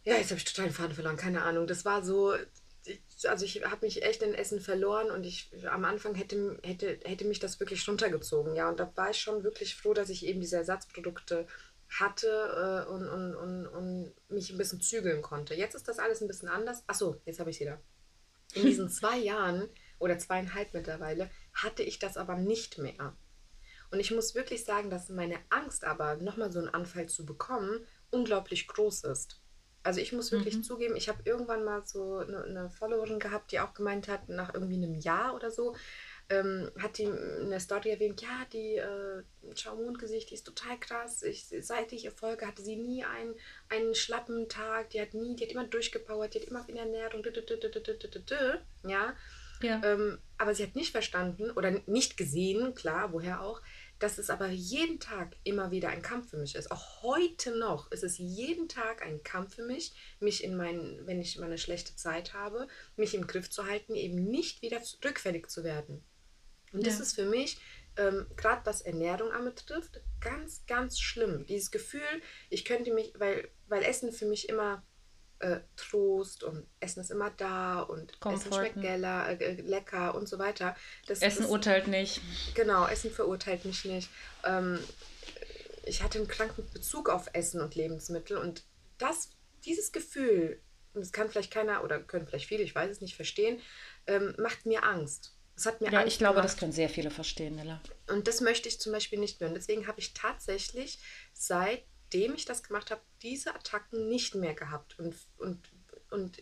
ja, jetzt habe ich total den Faden verloren, keine Ahnung. Das war so, also ich habe mich echt in Essen verloren und ich am Anfang hätte, hätte, hätte mich das wirklich runtergezogen, ja. Und da war ich schon wirklich froh, dass ich eben diese Ersatzprodukte hatte äh, und, und, und, und mich ein bisschen zügeln konnte. Jetzt ist das alles ein bisschen anders. Achso, jetzt habe ich wieder. In diesen zwei Jahren oder zweieinhalb mittlerweile hatte ich das aber nicht mehr. Und ich muss wirklich sagen, dass meine Angst aber, nochmal so einen Anfall zu bekommen, unglaublich groß ist. Also ich muss wirklich mhm. zugeben, ich habe irgendwann mal so eine, eine Followerin gehabt, die auch gemeint hat, nach irgendwie einem Jahr oder so, ähm, hat die in der Story erwähnt, ja, die äh, Schaumondgesicht, die ist total krass. Ich, seit ich Erfolge hatte sie nie einen, einen schlappen Tag, die hat nie, die hat immer durchgepowert, die hat immer in Ernährung, ja. ja. Ähm, aber sie hat nicht verstanden oder nicht gesehen, klar, woher auch, dass es aber jeden Tag immer wieder ein Kampf für mich ist. Auch heute noch ist es jeden Tag ein Kampf für mich, mich in meinen, wenn ich mal eine schlechte Zeit habe, mich im Griff zu halten, eben nicht wieder rückfällig zu werden. Und das ist für mich, ähm, gerade was Ernährung anbetrifft, ganz, ganz schlimm. Dieses Gefühl, ich könnte mich, weil, weil Essen für mich immer äh, Trost und Essen ist immer da und Komforten. Essen schmeckt geller, äh, lecker und so weiter. Das, Essen das, urteilt nicht. Genau, Essen verurteilt mich nicht. Ähm, ich hatte einen kranken Bezug auf Essen und Lebensmittel und das, dieses Gefühl, und das kann vielleicht keiner oder können vielleicht viele, ich weiß es nicht, verstehen, ähm, macht mir Angst. Das hat mir ja, ich glaube, gemacht. das können sehr viele verstehen, Nella. Und das möchte ich zum Beispiel nicht mehr. Und deswegen habe ich tatsächlich, seitdem ich das gemacht habe, diese Attacken nicht mehr gehabt. Und, und, und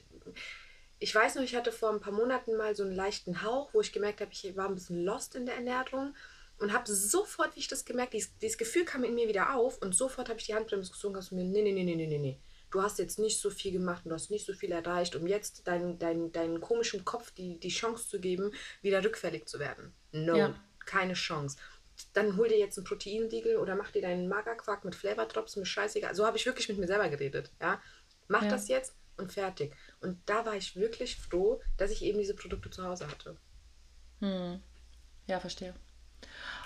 ich weiß noch, ich hatte vor ein paar Monaten mal so einen leichten Hauch, wo ich gemerkt habe, ich war ein bisschen lost in der Ernährung und habe sofort, wie ich das gemerkt, dieses, dieses Gefühl kam in mir wieder auf und sofort habe ich die Handbremse gezogen und nee, nee, nee, nee, nee, nee, nee du hast jetzt nicht so viel gemacht und du hast nicht so viel erreicht, um jetzt deinen dein, dein komischen Kopf die, die Chance zu geben, wieder rückfällig zu werden. No, ja. keine Chance. Dann hol dir jetzt ein Proteinriegel oder mach dir deinen Magerquark mit Flavor Drops, mir scheißegal. So habe ich wirklich mit mir selber geredet. Ja? Mach ja. das jetzt und fertig. Und da war ich wirklich froh, dass ich eben diese Produkte zu Hause hatte. Hm. Ja, verstehe.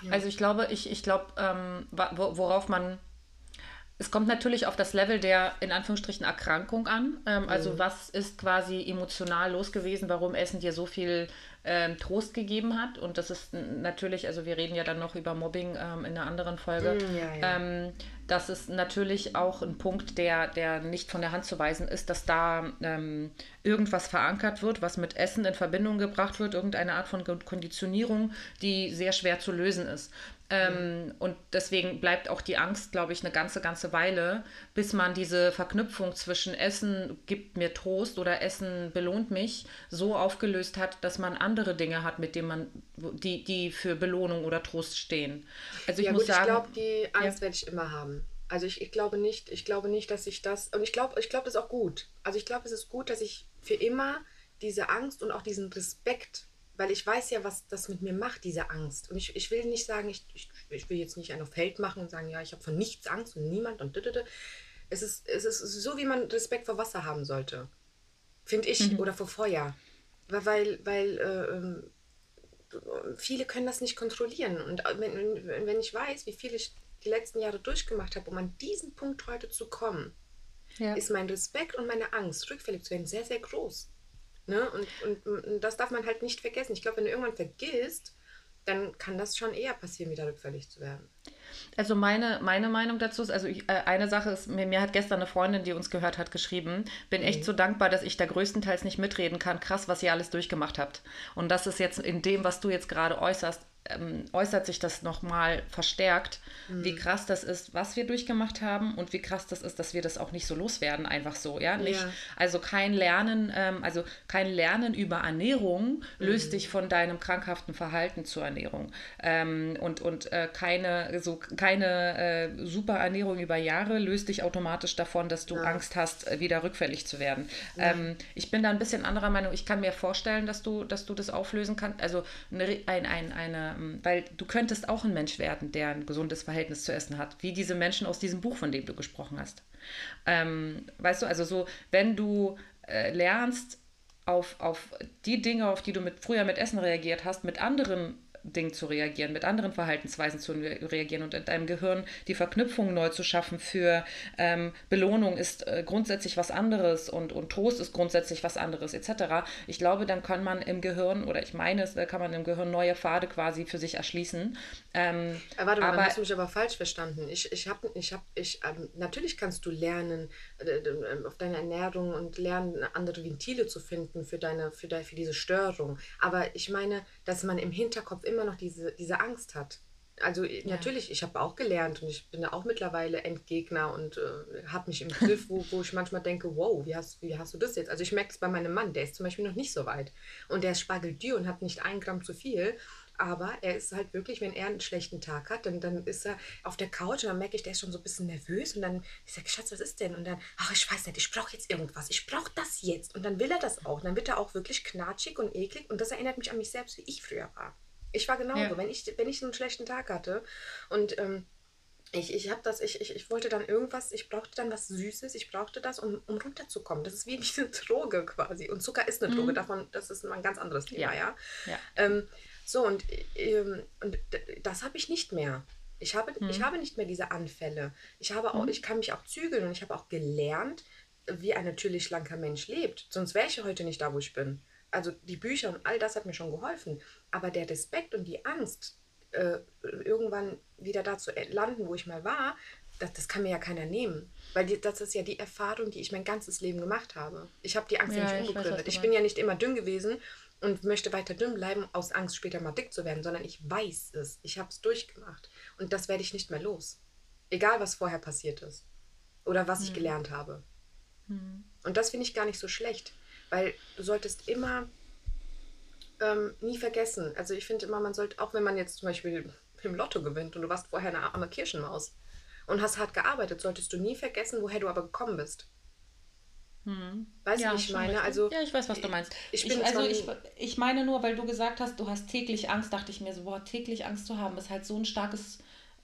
Ja. Also ich glaube, ich, ich glaube, ähm, worauf man es kommt natürlich auf das Level der in Anführungsstrichen Erkrankung an. Ähm, also mhm. was ist quasi emotional los gewesen, warum Essen dir so viel ähm, Trost gegeben hat. Und das ist natürlich, also wir reden ja dann noch über Mobbing ähm, in einer anderen Folge. Mm, ja, ja. Ähm, das ist natürlich auch ein Punkt, der, der nicht von der Hand zu weisen ist, dass da ähm, irgendwas verankert wird, was mit Essen in Verbindung gebracht wird, irgendeine Art von Konditionierung, die sehr schwer zu lösen ist. Ähm, und deswegen bleibt auch die Angst, glaube ich, eine ganze, ganze Weile, bis man diese Verknüpfung zwischen Essen gibt mir Trost oder Essen belohnt mich so aufgelöst hat, dass man andere Dinge hat, mit denen man, die, die für Belohnung oder Trost stehen. Also ich ja, muss gut, sagen. Ich glaube, die Angst ja. werde ich immer haben. Also ich, ich glaube nicht, ich glaube nicht, dass ich das. Und ich glaube, ich glaube, das ist auch gut. Also ich glaube, es ist gut, dass ich für immer diese Angst und auch diesen Respekt weil ich weiß ja, was das mit mir macht, diese Angst. Und ich, ich will nicht sagen, ich, ich, ich will jetzt nicht einen auf Feld machen und sagen, ja, ich habe von nichts Angst und niemand und dödödö. Es ist, es ist so, wie man Respekt vor Wasser haben sollte. Finde ich. Mhm. Oder vor Feuer. Weil, weil äh, ähm, viele können das nicht kontrollieren. Und wenn, wenn ich weiß, wie viel ich die letzten Jahre durchgemacht habe, um an diesen Punkt heute zu kommen, ja. ist mein Respekt und meine Angst, rückfällig zu werden, sehr, sehr groß. Ne? Und, und, und das darf man halt nicht vergessen. Ich glaube, wenn du irgendwann vergisst, dann kann das schon eher passieren, wieder rückfällig zu werden. Also meine, meine Meinung dazu ist, also ich, äh, eine Sache ist, mir, mir, hat gestern eine Freundin, die uns gehört hat, geschrieben, bin echt mhm. so dankbar, dass ich da größtenteils nicht mitreden kann. Krass, was ihr alles durchgemacht habt. Und das ist jetzt in dem, was du jetzt gerade äußerst, ähm, äußert sich das nochmal verstärkt, mhm. wie krass das ist, was wir durchgemacht haben und wie krass das ist, dass wir das auch nicht so loswerden, einfach so, ja, nicht, ja. also kein Lernen, ähm, also kein Lernen über Ernährung löst mhm. dich von deinem krankhaften Verhalten zur Ernährung ähm, und, und äh, keine, so, keine äh, super Ernährung über Jahre löst dich automatisch davon, dass du ja. Angst hast, äh, wieder rückfällig zu werden. Ja. Ähm, ich bin da ein bisschen anderer Meinung, ich kann mir vorstellen, dass du, dass du das auflösen kannst, also eine, ein, ein, eine ähm, weil du könntest auch ein Mensch werden, der ein gesundes Verhältnis zu Essen hat, wie diese Menschen aus diesem Buch, von dem du gesprochen hast. Ähm, weißt du, also so, wenn du äh, lernst, auf, auf die Dinge, auf die du mit, früher mit Essen reagiert hast, mit anderen Dingen zu reagieren, mit anderen Verhaltensweisen zu reagieren und in deinem Gehirn die Verknüpfung neu zu schaffen für ähm, Belohnung ist äh, grundsätzlich was anderes und, und Trost ist grundsätzlich was anderes etc. Ich glaube, dann kann man im Gehirn, oder ich meine es, da kann man im Gehirn neue Pfade quasi für sich erschließen. Ähm, äh, Warte mal, aber, hast du mich aber falsch verstanden. Ich, ich habe, ich habe, ich, ähm, natürlich kannst du lernen auf deine Ernährung und lernen, andere Ventile zu finden für deine, für, deine, für diese Störung. Aber ich meine, dass man im Hinterkopf immer noch diese, diese Angst hat. Also ja. natürlich, ich habe auch gelernt und ich bin auch mittlerweile Endgegner und äh, habe mich im Griff, wo, wo ich manchmal denke, wow, wie hast, wie hast du das jetzt? Also ich merke es bei meinem Mann, der ist zum Beispiel noch nicht so weit. Und der ist spargeldür und hat nicht ein Gramm zu viel. Aber er ist halt wirklich, wenn er einen schlechten Tag hat, dann, dann ist er auf der Couch und dann merke ich, der ist schon so ein bisschen nervös und dann ich sage, Schatz, was ist denn? Und dann, ach, ich weiß nicht, ich brauche jetzt irgendwas, ich brauche das jetzt. Und dann will er das auch. Und dann wird er auch wirklich knatschig und eklig und das erinnert mich an mich selbst, wie ich früher war. Ich war genauso. Ja. Wenn, ich, wenn ich einen schlechten Tag hatte und ähm, ich, ich habe das, ich, ich, ich wollte dann irgendwas, ich brauchte dann was Süßes, ich brauchte das, um, um runterzukommen. Das ist wie eine Droge quasi. Und Zucker ist eine Droge, mhm. davon, das ist ein ganz anderes Thema, ja. ja. ja. Ähm, so, und, ähm, und das habe ich nicht mehr. Ich habe, mhm. ich habe nicht mehr diese Anfälle. Ich, habe auch, mhm. ich kann mich auch zügeln und ich habe auch gelernt, wie ein natürlich schlanker Mensch lebt. Sonst wäre ich heute nicht da, wo ich bin. Also die Bücher und all das hat mir schon geholfen. Aber der Respekt und die Angst, äh, irgendwann wieder da zu landen, wo ich mal war, das, das kann mir ja keiner nehmen. Weil die, das ist ja die Erfahrung, die ich mein ganzes Leben gemacht habe. Ich habe die Angst ja, nicht umgegründet. Ich, ich bin ja nicht immer dünn gewesen und möchte weiter dünn bleiben, aus Angst später mal dick zu werden, sondern ich weiß es. Ich habe es durchgemacht. Und das werde ich nicht mehr los. Egal, was vorher passiert ist. Oder was hm. ich gelernt habe. Hm. Und das finde ich gar nicht so schlecht. Weil du solltest immer ähm, nie vergessen. Also ich finde immer, man sollte, auch wenn man jetzt zum Beispiel im Lotto gewinnt und du warst vorher eine arme Kirchenmaus und hast hart gearbeitet, solltest du nie vergessen, woher du aber gekommen bist. Hm. Weißt du, ja, ich meine? Also, ja, ich weiß, was du meinst. Ich, ich, also ich, ich meine nur, weil du gesagt hast, du hast täglich Angst, dachte ich mir so, boah, täglich Angst zu haben, ist halt so ein starkes,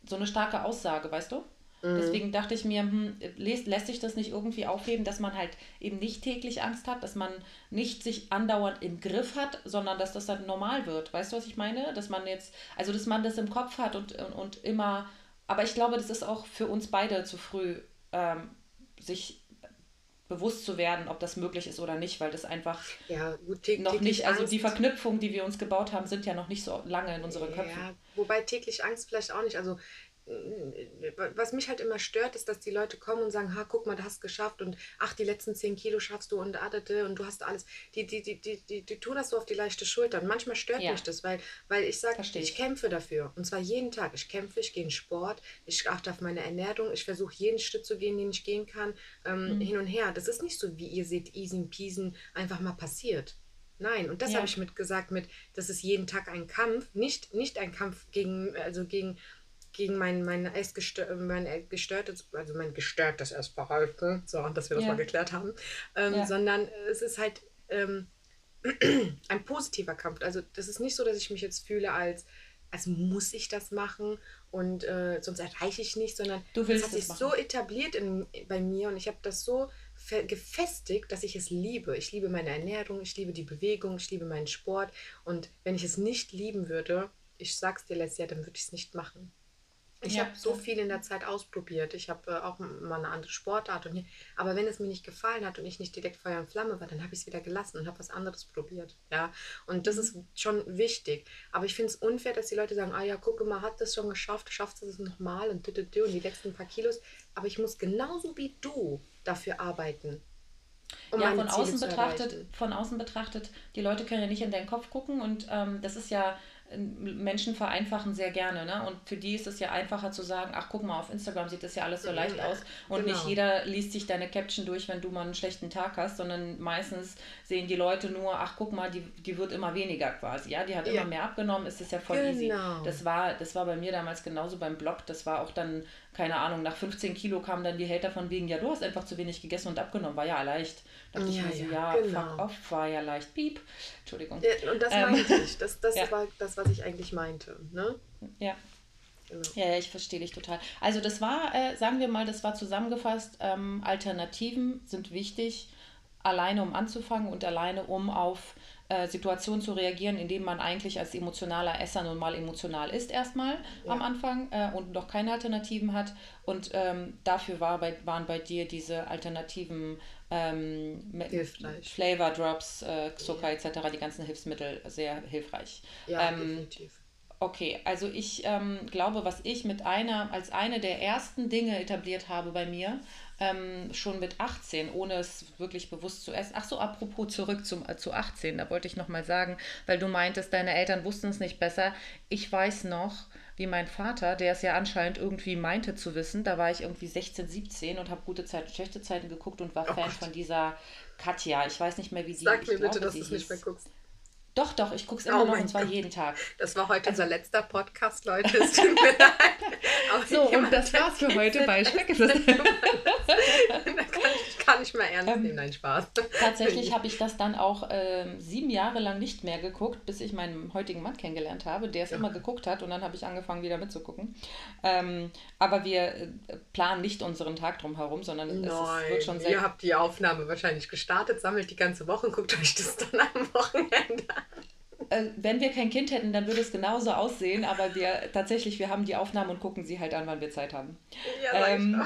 so eine starke Aussage, weißt du? Mhm. Deswegen dachte ich mir, hm, lässt, lässt sich das nicht irgendwie aufheben, dass man halt eben nicht täglich Angst hat, dass man nicht sich andauernd im Griff hat, sondern dass das dann normal wird. Weißt du, was ich meine? Dass man jetzt, also dass man das im Kopf hat und, und, und immer, aber ich glaube, das ist auch für uns beide zu früh, ähm, sich bewusst zu werden, ob das möglich ist oder nicht, weil das einfach ja, gut, noch nicht, also Angst. die Verknüpfungen, die wir uns gebaut haben, sind ja noch nicht so lange in unseren Köpfen. Ja, wobei täglich Angst vielleicht auch nicht. Also was mich halt immer stört, ist, dass die Leute kommen und sagen, ha, guck mal, du hast es geschafft und ach, die letzten 10 Kilo schaffst du und adete und du hast alles. Die, die, die, die, die, die tun das so auf die leichte Schulter. Und manchmal stört ja. mich das, weil, weil ich sage, ich. ich kämpfe dafür. Und zwar jeden Tag. Ich kämpfe, ich gehe in Sport, ich achte auf meine Ernährung, ich versuche jeden Schritt zu gehen, den ich gehen kann, ähm, mhm. hin und her. Das ist nicht so, wie ihr seht, easy peasy, einfach mal passiert. Nein, und das ja. habe ich mitgesagt mit, das ist jeden Tag ein Kampf, nicht, nicht ein Kampf gegen, also gegen gegen mein, mein, Essgestör, mein gestörtes, also mein gestörtes Essverhalten, so, dass wir das ja. mal geklärt haben, ähm, ja. sondern es ist halt ähm, ein positiver Kampf. Also das ist nicht so, dass ich mich jetzt fühle als, als muss ich das machen und äh, sonst erreiche ich nicht, sondern du willst es hat sich machen. so etabliert in, bei mir und ich habe das so gefestigt, dass ich es liebe. Ich liebe meine Ernährung, ich liebe die Bewegung, ich liebe meinen Sport und wenn ich es nicht lieben würde, ich sag's dir, Leslie, dann würde ich es nicht machen. Ich ja. habe so viel in der Zeit ausprobiert. Ich habe äh, auch mal eine andere Sportart. Und, aber wenn es mir nicht gefallen hat und ich nicht direkt Feuer und Flamme war, dann habe ich es wieder gelassen und habe was anderes probiert. Ja? Und das ist schon wichtig. Aber ich finde es unfair, dass die Leute sagen, ah ja, gucke mal, hat das schon geschafft, schafft es nochmal und, und die letzten paar Kilos. Aber ich muss genauso wie du dafür arbeiten. Um ja, von außen betrachtet, von außen betrachtet, die Leute können ja nicht in deinen Kopf gucken und ähm, das ist ja Menschen vereinfachen sehr gerne. Ne? Und für die ist es ja einfacher zu sagen, ach guck mal, auf Instagram sieht das ja alles so leicht aus. Und genau. nicht jeder liest sich deine Caption durch, wenn du mal einen schlechten Tag hast, sondern meistens sehen die Leute nur, ach guck mal, die, die wird immer weniger quasi. Ja, die hat ja. immer mehr abgenommen, ist das ja voll genau. easy. Das war, das war bei mir damals genauso beim Blog. Das war auch dann, keine Ahnung, nach 15 Kilo kamen dann die Hater von wegen, ja, du hast einfach zu wenig gegessen und abgenommen. War ja leicht. Dachte ja, ich mir so, ja, genau. fuck off, war ja leicht. Piep. Entschuldigung. Ja, und das ähm, meinte ich. Das, das war das, was ich eigentlich meinte. Ne? Ja. Genau. Ja, ich verstehe dich total. Also das war, äh, sagen wir mal, das war zusammengefasst, ähm, Alternativen sind wichtig, alleine um anzufangen und alleine um auf äh, Situationen zu reagieren, in denen man eigentlich als emotionaler Esser nun mal emotional ist erstmal ja. am Anfang äh, und noch keine Alternativen hat. Und ähm, dafür war bei, waren bei dir diese alternativen ähm, Flavor Drops, äh, Zucker ja. etc., die ganzen Hilfsmittel sehr hilfreich. Ja, ähm, definitiv. Okay, also ich ähm, glaube, was ich mit einer, als eine der ersten Dinge etabliert habe bei mir, ähm, schon mit 18, ohne es wirklich bewusst zu essen. Ach so, apropos zurück zum, äh, zu 18, da wollte ich nochmal sagen, weil du meintest, deine Eltern wussten es nicht besser. Ich weiß noch, wie mein Vater, der es ja anscheinend irgendwie meinte zu wissen, da war ich irgendwie 16, 17 und habe gute Zeiten, schlechte Zeiten geguckt und war oh Fan Gott. von dieser Katja. Ich weiß nicht mehr, wie sie Sag mir bitte, dass du es nicht mehr guckst. Doch, doch, ich gucke es immer oh noch und zwar Gott. jeden Tag. Das war heute also, unser letzter Podcast, Leute. Es tut mir leid. so, und das war's für heute bei Speckgeflüster. da kann ich gar nicht mehr ernst ähm, nehmen, nein, Spaß. Tatsächlich habe ich das dann auch ähm, sieben Jahre lang nicht mehr geguckt, bis ich meinen heutigen Mann kennengelernt habe, der es ja. immer geguckt hat und dann habe ich angefangen, wieder mitzugucken. Ähm, aber wir äh, planen nicht unseren Tag drum herum, sondern es wird schon sehr. Ihr habt die Aufnahme wahrscheinlich gestartet, sammelt die ganze Woche und guckt euch das dann am Wochenende an wenn wir kein Kind hätten, dann würde es genauso aussehen, aber wir tatsächlich, wir haben die Aufnahmen und gucken sie halt an, wann wir Zeit haben. Ja, ähm,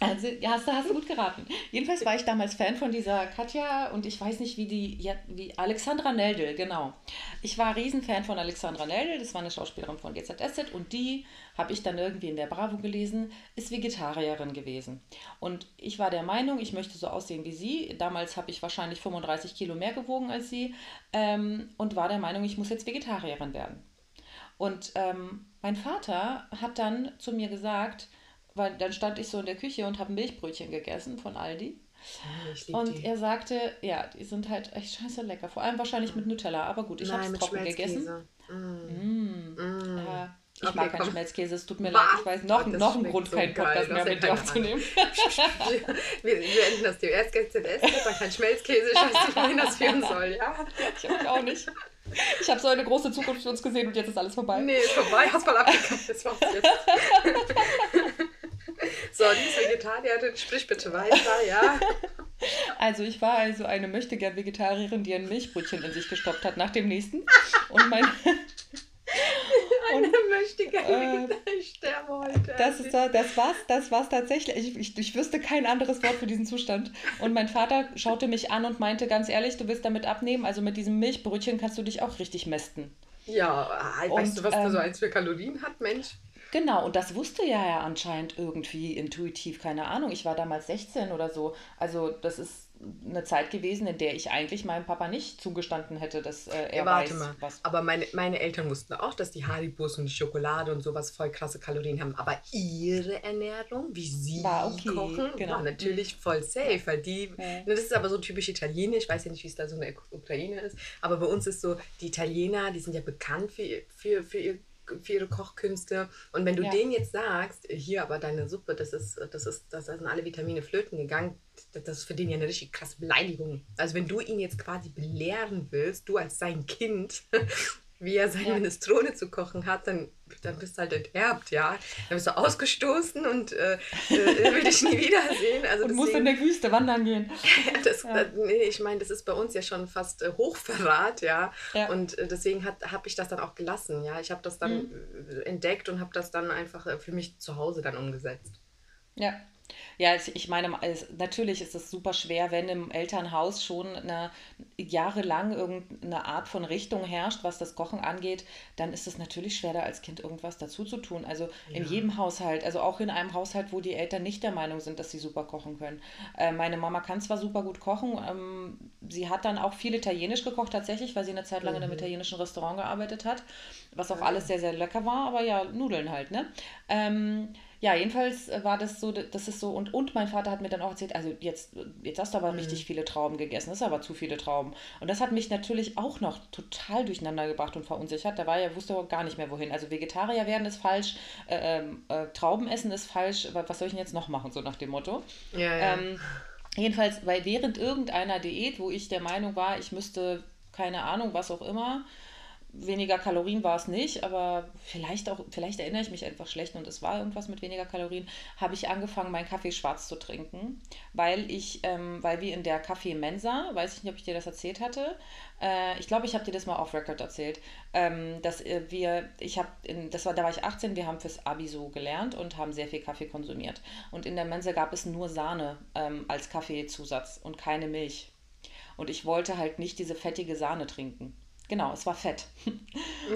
also, ja, hast, hast du gut geraten. Jedenfalls war ich damals Fan von dieser Katja und ich weiß nicht, wie die, ja, wie Alexandra Neldel, genau. Ich war Riesenfan von Alexandra Neldel, das war eine Schauspielerin von GZSZ und die, habe ich dann irgendwie in der Bravo gelesen, ist Vegetarierin gewesen. Und ich war der Meinung, ich möchte so aussehen wie sie. Damals habe ich wahrscheinlich 35 Kilo mehr gewogen als sie ähm, und war der Meinung, ich muss jetzt Vegetarierin werden. Und ähm, mein Vater hat dann zu mir gesagt, weil dann stand ich so in der Küche und habe Milchbrötchen gegessen von Aldi. Oh, und die. er sagte, ja, die sind halt echt scheiße lecker. Vor allem wahrscheinlich mit Nutella, aber gut, ich habe es trocken gegessen. Mm. Mm. Mm. Äh, Ich okay, mag keinen Schmelzkäse, es tut mir leid. Ich weiß noch, noch einen Grund, so keinen Podcast mehr mit dir aufzunehmen. wir, wir enden das. Erst GZS, dann kein Schmelzkäse. Nicht, wohin das führen soll, ja? Ich auch nicht. Ich habe so eine große Zukunft für uns gesehen und jetzt ist alles vorbei. Nee, ist vorbei. Hast mal abgekackt. Das war's jetzt. so, die ist Vegetarierin. Sprich bitte weiter, ja? Also ich war also eine möchtegern Vegetarierin, die ein Milchbrötchen in sich gestoppt hat nach dem nächsten. Und mein... Eine möchte gerne äh, ich sterbe heute. Das, ist, das war's, das war's tatsächlich. Ich, ich, ich wüsste kein anderes Wort für diesen Zustand. Und mein Vater schaute mich an und meinte ganz ehrlich, du willst damit abnehmen, also mit diesem Milchbrötchen kannst du dich auch richtig mästen. Ja, weißt und, du, was ähm, da so eins für Kalorien hat, Mensch? Genau, und das wusste ja ja anscheinend irgendwie intuitiv, keine Ahnung. Ich war damals 16 oder so. Also das ist eine Zeit gewesen, in der ich eigentlich meinem Papa nicht zugestanden hätte, dass äh, er ja, warte weiß, mal. was. Aber meine, meine Eltern wussten auch, dass die Haribos und die Schokolade und sowas voll krasse Kalorien haben. Aber ihre Ernährung, wie sie okay, kochen, genau. war natürlich mhm. voll safe, weil die, ja. Ne, das ist aber so typisch italienisch. Ich weiß ja nicht, wie es da so in der Ukraine ist, aber bei uns ist so, die Italiener, die sind ja bekannt für, für, für ihr für ihre Kochkünste. Und wenn du ja. denen jetzt sagst, hier aber deine Suppe, das ist, das ist, das sind alle Vitamine flöten gegangen, das ist für den ja eine richtig krasse Beleidigung. Also wenn du ihn jetzt quasi belehren willst, du als sein Kind, wie er seine ja. Minestrone zu kochen hat, dann, dann bist du halt enterbt, ja. Dann bist du ausgestoßen und äh, äh, will dich nie wiedersehen. Also und musst in der Wüste wandern gehen. das, ja. das, nee, ich meine, das ist bei uns ja schon fast äh, Hochverrat, ja. ja. Und äh, deswegen habe ich das dann auch gelassen, ja. Ich habe das dann mhm. entdeckt und habe das dann einfach äh, für mich zu Hause dann umgesetzt. Ja, ja, ich meine, natürlich ist es super schwer, wenn im Elternhaus schon eine, jahrelang irgendeine Art von Richtung herrscht, was das Kochen angeht, dann ist es natürlich schwer, da als Kind irgendwas dazu zu tun. Also ja. in jedem Haushalt, also auch in einem Haushalt, wo die Eltern nicht der Meinung sind, dass sie super kochen können. Äh, meine Mama kann zwar super gut kochen, ähm, sie hat dann auch viel Italienisch gekocht tatsächlich, weil sie eine Zeit lang mhm. in einem mhm. italienischen Restaurant gearbeitet hat, was auch ja. alles sehr, sehr lecker war, aber ja, Nudeln halt, ne? Ähm, ja, jedenfalls äh, war das so, das ist so, und, und mein Vater hat mir dann auch erzählt, also jetzt, jetzt hast du aber mhm. richtig viele Trauben gegessen, das ist aber zu viele Trauben. Und das hat mich natürlich auch noch total durcheinander gebracht und verunsichert. Da war ja, wusste auch gar nicht mehr wohin. Also Vegetarier werden ist falsch, äh, ähm, äh, Trauben essen ist falsch, was soll ich denn jetzt noch machen, so nach dem Motto. Ja, ja. Ähm, jedenfalls, weil während irgendeiner Diät, wo ich der Meinung war, ich müsste, keine Ahnung, was auch immer, weniger Kalorien war es nicht, aber vielleicht auch, vielleicht erinnere ich mich einfach schlecht und es war irgendwas mit weniger Kalorien, habe ich angefangen, meinen Kaffee schwarz zu trinken, weil ich, ähm, weil wir in der Kaffee-Mensa, weiß ich nicht, ob ich dir das erzählt hatte, äh, ich glaube, ich habe dir das mal off-Record erzählt, ähm, dass äh, wir, ich habe, das war, da war ich 18, wir haben fürs Abi so gelernt und haben sehr viel Kaffee konsumiert und in der Mensa gab es nur Sahne ähm, als Kaffeezusatz und keine Milch. Und ich wollte halt nicht diese fettige Sahne trinken. Genau, es war fett.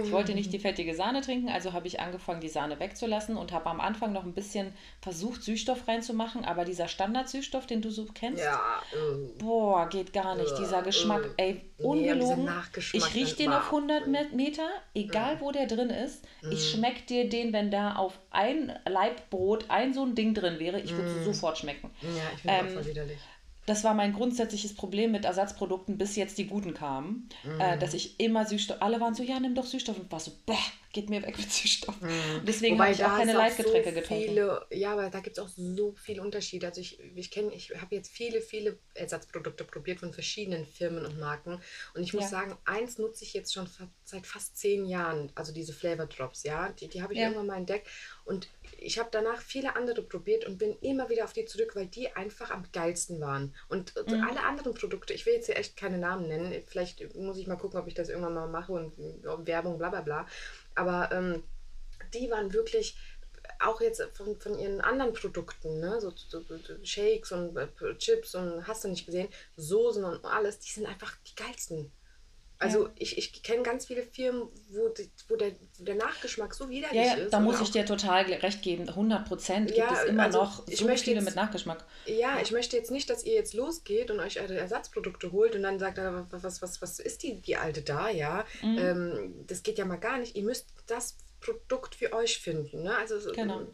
Ich wollte nicht die fettige Sahne trinken, also habe ich angefangen, die Sahne wegzulassen und habe am Anfang noch ein bisschen versucht, Süßstoff reinzumachen, aber dieser Standard-Süßstoff, den du so kennst, ja, uh, boah, geht gar nicht. Uh, dieser Geschmack, uh, ey, ungelogen. Nee, ich rieche den auf 100 Meter, egal wo der drin ist. Ich schmecke dir den, wenn da auf ein Laib Brot ein so ein Ding drin wäre, ich würde es sofort schmecken. Ja, ich finde ähm, voll widerlich das war mein grundsätzliches Problem mit Ersatzprodukten, bis jetzt die guten kamen, mm. äh, dass ich immer Süßstoff, alle waren so, ja, nimm doch Süßstoff und war so, bäh, geht mir weg mit Süßstoff. Mm. Deswegen habe ich auch keine Leitgetränke so getrunken. Viele, ja, aber da gibt es auch so viele Unterschiede. Also ich, ich kenne, ich habe jetzt viele, viele Ersatzprodukte probiert von verschiedenen Firmen und Marken und ich muss ja. sagen, eins nutze ich jetzt schon seit fast zehn Jahren, also diese Flavor Drops, ja, die, die habe ich ja. irgendwann mal entdeckt und ich habe danach viele andere probiert und bin immer wieder auf die zurück, weil die einfach am geilsten waren. Und mhm. alle anderen Produkte, ich will jetzt hier echt keine Namen nennen, vielleicht muss ich mal gucken, ob ich das irgendwann mal mache und Werbung, bla bla bla. Aber ähm, die waren wirklich auch jetzt von, von ihren anderen Produkten, ne, so, so, so Shakes und äh, Chips und hast du nicht gesehen, Soßen und alles, die sind einfach die geilsten. Also ja. ich, ich kenne ganz viele Firmen, wo, die, wo, der, wo der Nachgeschmack so widerlich ja, ja, ist. Da muss ich dir total recht geben. 100 Prozent gibt es immer also noch so viele jetzt, mit Nachgeschmack. Ja, ich möchte jetzt nicht, dass ihr jetzt losgeht und euch Ersatzprodukte holt und dann sagt, was, was, was ist die, die alte da, ja? Mhm. Ähm, das geht ja mal gar nicht. Ihr müsst das Produkt für euch finden. Ne? Also, genau.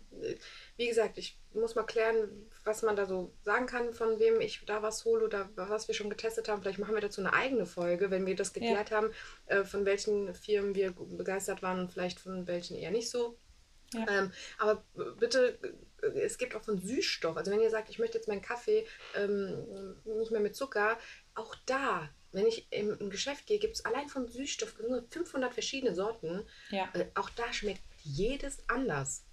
wie gesagt, ich muss mal klären, was man da so sagen kann, von wem ich da was hole oder was wir schon getestet haben. Vielleicht machen wir dazu eine eigene Folge, wenn wir das geklärt ja. haben, äh, von welchen Firmen wir begeistert waren und vielleicht von welchen eher nicht so. Ja. Ähm, aber bitte, äh, es gibt auch von Süßstoff. Also wenn ihr sagt, ich möchte jetzt meinen Kaffee ähm, nicht mehr mit Zucker, auch da, wenn ich im, im Geschäft gehe, gibt es allein von Süßstoff nur 500 verschiedene Sorten. Ja. Äh, auch da schmeckt jedes anders.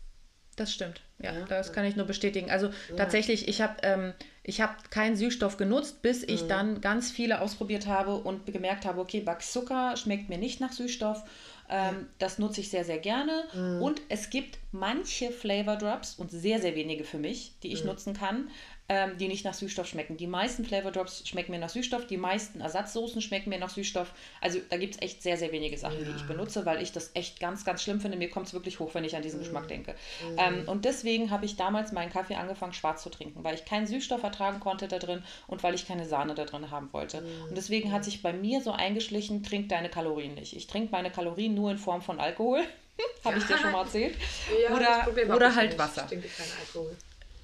Das stimmt, ja, ja, das kann ich nur bestätigen. Also ja. tatsächlich, ich habe ähm, hab keinen Süßstoff genutzt, bis ich mhm. dann ganz viele ausprobiert habe und gemerkt habe, okay, Backzucker schmeckt mir nicht nach Süßstoff. Ähm, ja. Das nutze ich sehr, sehr gerne. Mhm. Und es gibt manche Flavor Drops und sehr, sehr wenige für mich, die ich mhm. nutzen kann, ähm, die nicht nach Süßstoff schmecken. Die meisten Flavor Drops schmecken mir nach Süßstoff, die meisten Ersatzsoßen schmecken mir nach Süßstoff. Also da gibt es echt sehr, sehr wenige Sachen, ja. die ich benutze, weil ich das echt ganz, ganz schlimm finde. Mir kommt es wirklich hoch, wenn ich an diesen mhm. Geschmack denke. Mhm. Ähm, und deswegen habe ich damals meinen Kaffee angefangen, schwarz zu trinken, weil ich keinen Süßstoff ertragen konnte da drin und weil ich keine Sahne da drin haben wollte. Mhm. Und deswegen hat sich bei mir so eingeschlichen, trink deine Kalorien nicht. Ich trinke meine Kalorien nur in Form von Alkohol. habe ich dir schon mal erzählt. Ja, oder oder halt nicht. Wasser. Ich trinke keinen Alkohol.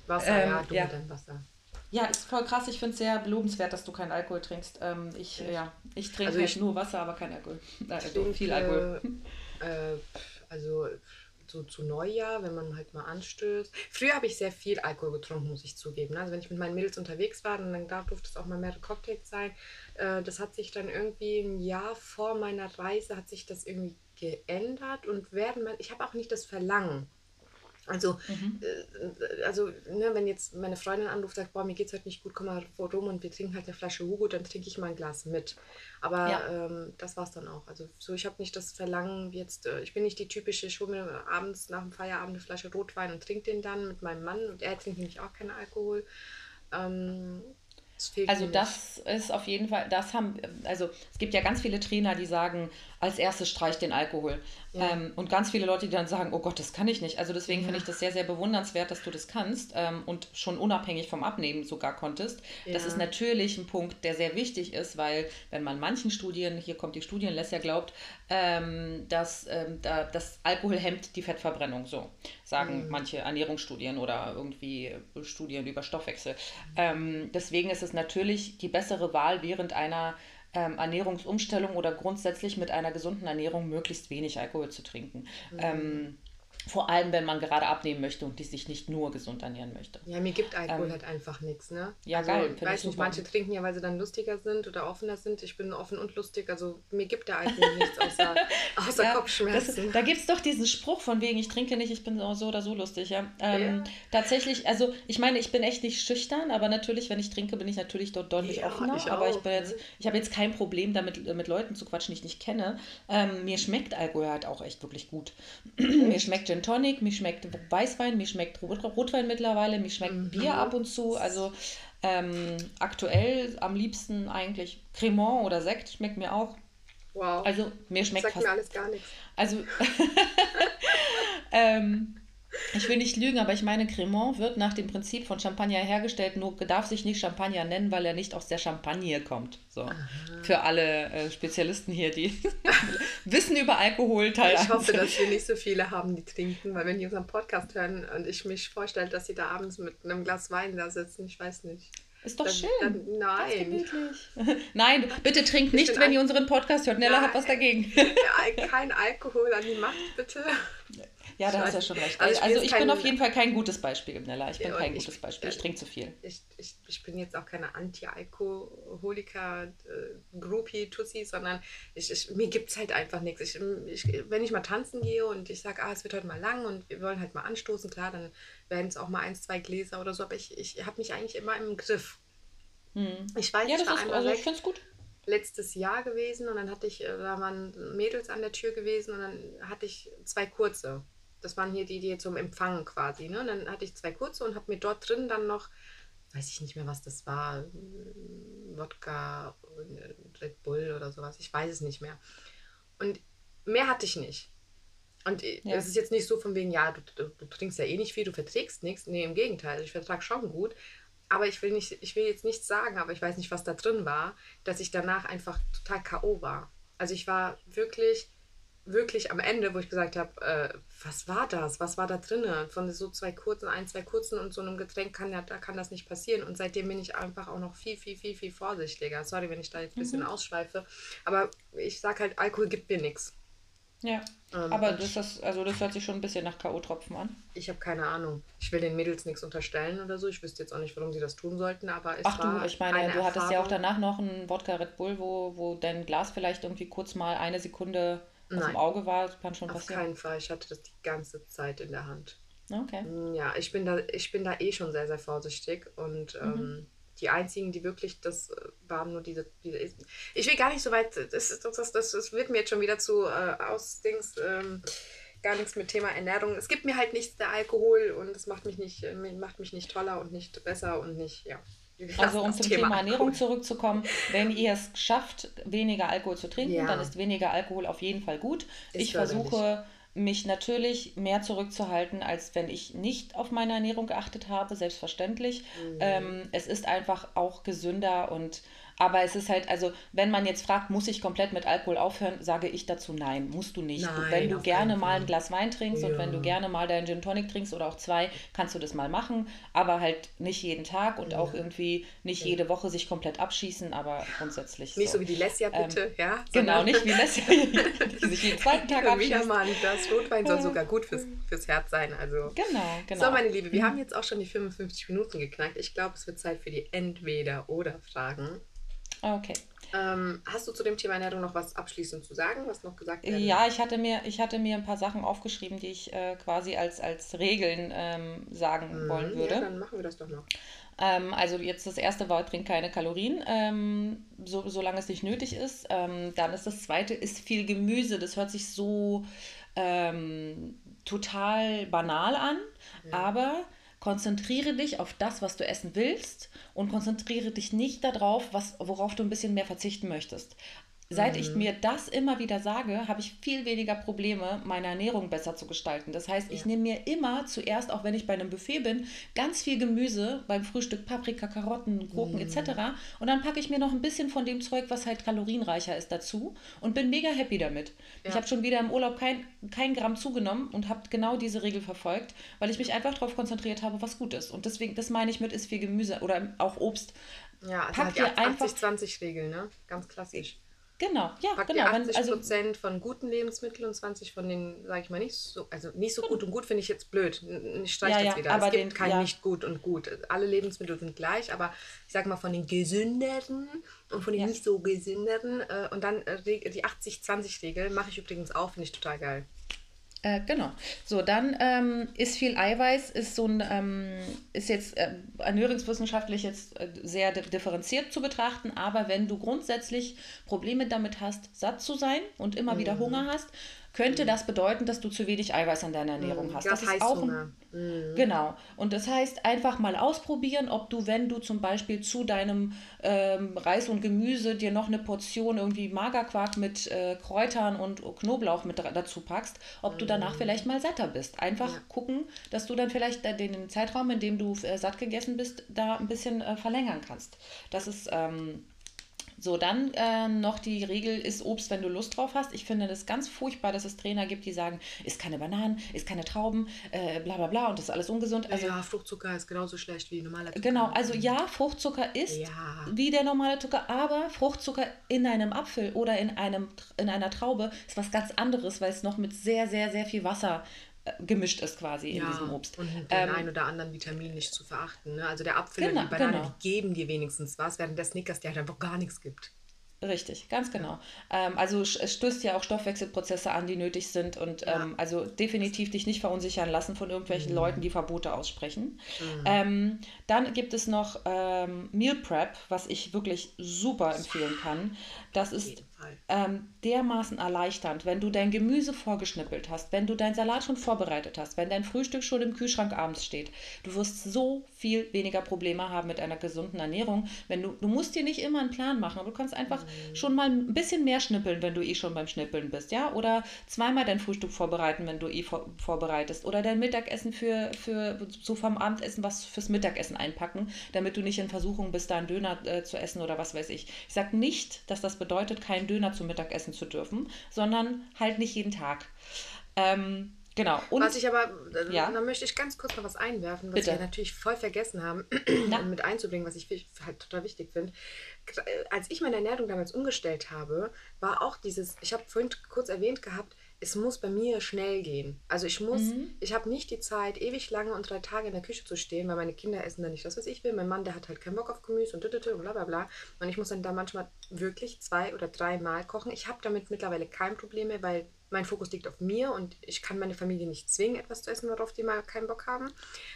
Wasser, ähm, ja, du ja. mit deinem Wasser. Ja, ist voll krass. Ich finde es sehr lobenswert, dass du keinen Alkohol trinkst. Ähm, ich, ja, ich trinke also halt nur Wasser, aber kein Alkohol. Äh, also trinke, viel Alkohol. Äh, also so zu Neujahr, wenn man halt mal anstößt. Früher habe ich sehr viel Alkohol getrunken, muss ich zugeben. Also wenn ich mit meinen Mädels unterwegs war, dann durfte es auch mal mehrere Cocktails sein. Äh, das hat sich dann irgendwie ein Jahr vor meiner Reise hat sich das irgendwie geändert und werden ich habe auch nicht das Verlangen also, mhm. äh, also ne, wenn jetzt meine Freundin anruft, sagt, boah, mir geht's heute nicht gut, komm mal vor rum und wir trinken halt eine Flasche Hugo, dann trinke ich mal ein Glas mit. Aber ja. ähm, das war's dann auch. Also so, ich habe nicht das Verlangen jetzt, äh, ich bin nicht die typische, ich hole mir abends nach dem Feierabend eine Flasche Rotwein und trinke den dann mit meinem Mann und er trinkt nämlich auch keinen Alkohol. Ähm, also das ist auf jeden Fall, das haben, also es gibt ja ganz viele Trainer, die sagen, als erstes streich den Alkohol. Ja. Ähm, und ganz viele Leute, die dann sagen, oh Gott, das kann ich nicht. Also deswegen ja. finde ich das sehr, sehr bewundernswert, dass du das kannst ähm, und schon unabhängig vom Abnehmen sogar konntest. Ja. Das ist natürlich ein Punkt, der sehr wichtig ist, weil wenn man manchen Studien, hier kommt die Studienlässer, glaubt, ähm, dass ähm, da, das Alkohol hemmt die Fettverbrennung, so sagen mhm. manche Ernährungsstudien oder irgendwie Studien über Stoffwechsel. Ähm, deswegen ist es natürlich die bessere Wahl während einer ähm, Ernährungsumstellung oder grundsätzlich mit einer gesunden Ernährung möglichst wenig Alkohol zu trinken. Mhm. Ähm, vor allem, wenn man gerade abnehmen möchte und die sich nicht nur gesund ernähren möchte. Ja, mir gibt Alkohol ähm, halt einfach nichts, ne? Ja, also, geil. Ich weiß nicht, manche trinken ja, weil sie dann lustiger sind oder offener sind. Ich bin offen und lustig, also mir gibt der Alkohol nichts außer, außer ja, Kopfschmerzen. Das, da gibt es doch diesen Spruch von wegen, ich trinke nicht, ich bin so oder so lustig, ja. Ähm, ja. Tatsächlich, also ich meine, ich bin echt nicht schüchtern, aber natürlich, wenn ich trinke, bin ich natürlich dort deutlich ja, offener. Ich aber auch, ich bin jetzt, ne? ich habe jetzt kein Problem damit, mit Leuten zu quatschen, die ich nicht kenne. Ähm, mir schmeckt Alkohol halt auch echt wirklich gut. mir schmeckt Gin Tonic, mir schmeckt Weißwein, mir schmeckt Rotwein mittlerweile, mir schmeckt mhm. Bier ab und zu. Also ähm, aktuell am liebsten eigentlich Cremant oder Sekt schmeckt mir auch. Wow. Also mir schmeckt Sagt fast, mir alles gar nichts. Also ähm, ich will nicht lügen, aber ich meine, Cremant wird nach dem Prinzip von Champagner hergestellt, nur darf sich nicht Champagner nennen, weil er nicht aus der Champagne kommt. So. Für alle äh, Spezialisten hier, die Wissen über Alkohol teilen. Ich hoffe, dass wir nicht so viele haben, die trinken, weil wenn die unseren Podcast hören und ich mich vorstelle, dass sie da abends mit einem Glas Wein da sitzen, ich weiß nicht. Ist doch dann, schön. Dann, nein. nein, bitte trinkt nicht, wenn ihr unseren Podcast hört. Nella hat was dagegen. kein Alkohol an die Macht, bitte. Ja, da hast du ja schon recht. Also ich, also ich bin auf jeden Fall kein gutes Beispiel, Nella. Ich bin ja, kein gutes Beispiel. Ich trinke zu viel. Ich, ich, ich bin jetzt auch keine Anti-Alkoholiker, äh, Groupie, Tussi, sondern ich, ich, mir gibt es halt einfach nichts. Ich, ich, wenn ich mal tanzen gehe und ich sage, ah, es wird heute mal lang und wir wollen halt mal anstoßen, klar, dann werden es auch mal ein, zwei Gläser oder so, aber ich, ich habe mich eigentlich immer im Griff. Hm. Ich weiß, ja, ich war ist, einmal also ich finde es gut letztes Jahr gewesen und dann hatte ich, äh, da waren Mädels an der Tür gewesen und dann hatte ich zwei kurze. Das waren hier die, die zum Empfangen quasi. Ne? Und dann hatte ich zwei kurze und habe mir dort drin dann noch, weiß ich nicht mehr, was das war, Wodka, Red Bull oder sowas. Ich weiß es nicht mehr. Und mehr hatte ich nicht. Und es ja. ist jetzt nicht so von wegen, ja, du, du, du, trinkst ja eh nicht viel, du verträgst nichts. Nee, im Gegenteil, ich vertrage schon gut. Aber ich will, nicht, ich will jetzt nichts sagen, aber ich weiß nicht, was da drin war, dass ich danach einfach total K.O. war. Also ich war wirklich wirklich am Ende, wo ich gesagt habe, äh, was war das? Was war da drin? Von so zwei kurzen, ein, zwei kurzen und so einem Getränk kann ja, da kann das nicht passieren. Und seitdem bin ich einfach auch noch viel, viel, viel, viel vorsichtiger. Sorry, wenn ich da jetzt ein bisschen mhm. ausschweife. Aber ich sag halt, Alkohol gibt mir nichts. Ja. Ähm, aber das, ist, also das hört sich schon ein bisschen nach K.O.-Tropfen an. Ich habe keine Ahnung. Ich will den Mädels nichts unterstellen oder so. Ich wüsste jetzt auch nicht, warum sie das tun sollten, aber es Ach war du, ich meine, du Erfahrung. hattest ja auch danach noch einen Wodka Red Bull, wo, wo dein Glas vielleicht irgendwie kurz mal eine Sekunde aus Nein. dem Auge war. Das kann schon passieren. Auf keinen Fall. Ich hatte das die ganze Zeit in der Hand. Okay. Mm, ja, ich bin da, ich bin da eh schon sehr, sehr vorsichtig und mhm. ähm, die einzigen, die wirklich das äh, waren, nur diese, diese ich will gar nicht so weit, das, das, das, das wird mir jetzt schon wieder zu äh, Ausdings, ähm, gar nichts mit Thema Ernährung. Es gibt mir halt nichts der Alkohol und es macht mich nicht, äh, macht mich nicht toller und nicht besser und nicht, ja. Also um zum Thema, Thema Ernährung zurückzukommen, wenn ihr es schafft, weniger Alkohol zu trinken, ja. dann ist weniger Alkohol auf jeden Fall gut. Ist ich versuche mich natürlich mehr zurückzuhalten, als wenn ich nicht auf meine Ernährung geachtet habe, selbstverständlich. Mhm. Ähm, es ist einfach auch gesünder und aber es ist halt, also wenn man jetzt fragt, muss ich komplett mit Alkohol aufhören, sage ich dazu nein, musst du nicht. Nein, wenn du gerne mal ein Glas Wein trinkst ja. und wenn du gerne mal deinen Gin Tonic trinkst oder auch zwei, kannst du das mal machen, aber halt nicht jeden Tag und ja. auch irgendwie nicht ja. jede Woche sich komplett abschießen, aber grundsätzlich. Nicht so, so wie die Lesja ähm, bitte, ähm, ja? Genau, nicht wie Lesja, die sich jeden zweiten Tag abschießt. Wieder mal das Rotwein soll sogar gut fürs, fürs Herz sein. Also. Genau, genau. So, meine Liebe, wir mhm. haben jetzt auch schon die 55 Minuten geknackt. Ich glaube, es wird Zeit für die Entweder-Oder-Fragen. Okay. Ähm, hast du zu dem Thema Ernährung noch was abschließend zu sagen, was noch gesagt wird? Ja, ich hatte mir, ich hatte mir ein paar Sachen aufgeschrieben, die ich äh, quasi als, als Regeln ähm, sagen mhm, wollen würde. Ja, dann machen wir das doch noch. Ähm, also jetzt das erste war, trink keine Kalorien, ähm, so, solange es nicht nötig ist. Ähm, dann ist das zweite, ist viel Gemüse. Das hört sich so ähm, total banal an, ja. aber konzentriere dich auf das, was du essen willst und konzentriere dich nicht darauf, was, worauf du ein bisschen mehr verzichten möchtest. Seit mhm. ich mir das immer wieder sage, habe ich viel weniger Probleme, meine Ernährung besser zu gestalten. Das heißt, ja. ich nehme mir immer zuerst, auch wenn ich bei einem Buffet bin, ganz viel Gemüse, beim Frühstück Paprika, Karotten, Gurken mhm. etc. Und dann packe ich mir noch ein bisschen von dem Zeug, was halt kalorienreicher ist, dazu und bin mega happy damit. Ja. Ich habe schon wieder im Urlaub kein, kein Gramm zugenommen und habe genau diese Regel verfolgt, weil ich mich einfach darauf konzentriert habe, was gut ist. Und deswegen, das meine ich mit, ist viel Gemüse oder auch Obst. Ja, also Pack halt die 80-20-Regel, ne? Ganz klassisch. Genau, ja, Packt genau. 80 also, Prozent von guten Lebensmitteln und 20 von den, sage ich mal, nicht so, also nicht so gut genau. und gut finde ich jetzt blöd. Ich streiche ja, das wieder. Aber es gibt den, kein ja. nicht gut und gut. Alle Lebensmittel sind gleich, aber ich sage mal von den gesünderen und von den nicht so gesünderen äh, und dann äh, die 80-20-Regel mache ich übrigens auch, finde ich total geil. Äh, genau. So, dann ähm, ist viel Eiweiß, ist so ein, ähm, ist jetzt äh, ernährungswissenschaftlich jetzt äh, sehr differenziert zu betrachten, aber wenn du grundsätzlich Probleme damit hast, satt zu sein und immer mhm. wieder Hunger hast, könnte das bedeuten, dass du zu wenig Eiweiß in deiner Ernährung mhm. hast. Das, das ist auch ein, mhm. genau. Und das heißt einfach mal ausprobieren, ob du, wenn du zum Beispiel zu deinem ähm, Reis und Gemüse dir noch eine Portion irgendwie Magerquark mit äh, Kräutern und Knoblauch mit dazu packst, ob du danach mhm. vielleicht mal satter bist. Einfach ja. gucken, dass du dann vielleicht den Zeitraum, in dem du äh, satt gegessen bist, da ein bisschen äh, verlängern kannst. Das ist ähm, so, dann äh, noch die Regel, ist Obst, wenn du Lust drauf hast. Ich finde das ganz furchtbar, dass es Trainer gibt, die sagen, isst keine Bananen, isst keine Trauben, äh, bla bla bla und das ist alles ungesund. Also, ja, Fruchtzucker ist genauso schlecht wie normaler Zucker. Genau, also ja, Fruchtzucker ist ja. wie der normale Zucker, aber Fruchtzucker in einem Apfel oder in, einem, in einer Traube ist was ganz anderes, weil es noch mit sehr, sehr, sehr viel Wasser gemischt ist quasi ja, in diesem Obst. Und den ähm, ein oder anderen Vitamin nicht zu verachten. Ne? Also der Apfel genau, und die Banane, genau. die geben dir wenigstens was, während der Snickers dir halt einfach gar nichts gibt. Richtig, ganz genau. Ähm, also es stößt ja auch Stoffwechselprozesse an, die nötig sind und ja. ähm, also definitiv dich nicht verunsichern lassen von irgendwelchen mhm. Leuten, die Verbote aussprechen. Mhm. Ähm, dann gibt es noch ähm, Meal Prep, was ich wirklich super empfehlen kann. Das ist ähm, dermaßen erleichternd, wenn du dein Gemüse vorgeschnippelt hast, wenn du deinen Salat schon vorbereitet hast, wenn dein Frühstück schon im Kühlschrank abends steht. Du wirst so viel weniger Probleme haben mit einer gesunden Ernährung. Wenn du, du musst dir nicht immer einen Plan machen, aber du kannst einfach mhm. schon mal ein bisschen mehr schnippeln, wenn du eh schon beim Schnippeln bist, ja? Oder zweimal dein Frühstück vorbereiten, wenn du eh vor, vorbereitest. Oder dein Mittagessen für, für so vom Abendessen was fürs Mittagessen einpacken, damit du nicht in Versuchung bist, da einen Döner äh, zu essen oder was weiß ich. Ich sage nicht, dass das bedeutet, keinen Döner Döner zum Mittag essen zu dürfen, sondern halt nicht jeden Tag. Ähm, Genau. Und, was ich aber, äh, ja? da möchte ich ganz kurz noch was einwerfen, was Bitte. wir natürlich voll vergessen haben, mit einzubringen, was ich halt total wichtig finde. Äh, als ich meine Ernährung damals umgestellt habe, war auch dieses, ich habe vorhin kurz erwähnt gehabt, es muss bei mir schnell gehen. Also ich muss, mhm. ich habe nicht die Zeit, ewig lange und drei Tage in der Küche zu stehen, weil meine Kinder essen dann nicht das, was ich will. Mein Mann, der hat halt keinen Bock auf Gemüse und und bla bla bla. Und ich muss dann da manchmal wirklich zwei oder drei Mal kochen. Ich habe damit mittlerweile kein Problem mehr, weil mein Fokus liegt auf mir und ich kann meine Familie nicht zwingen, etwas zu essen, worauf die mal keinen Bock haben.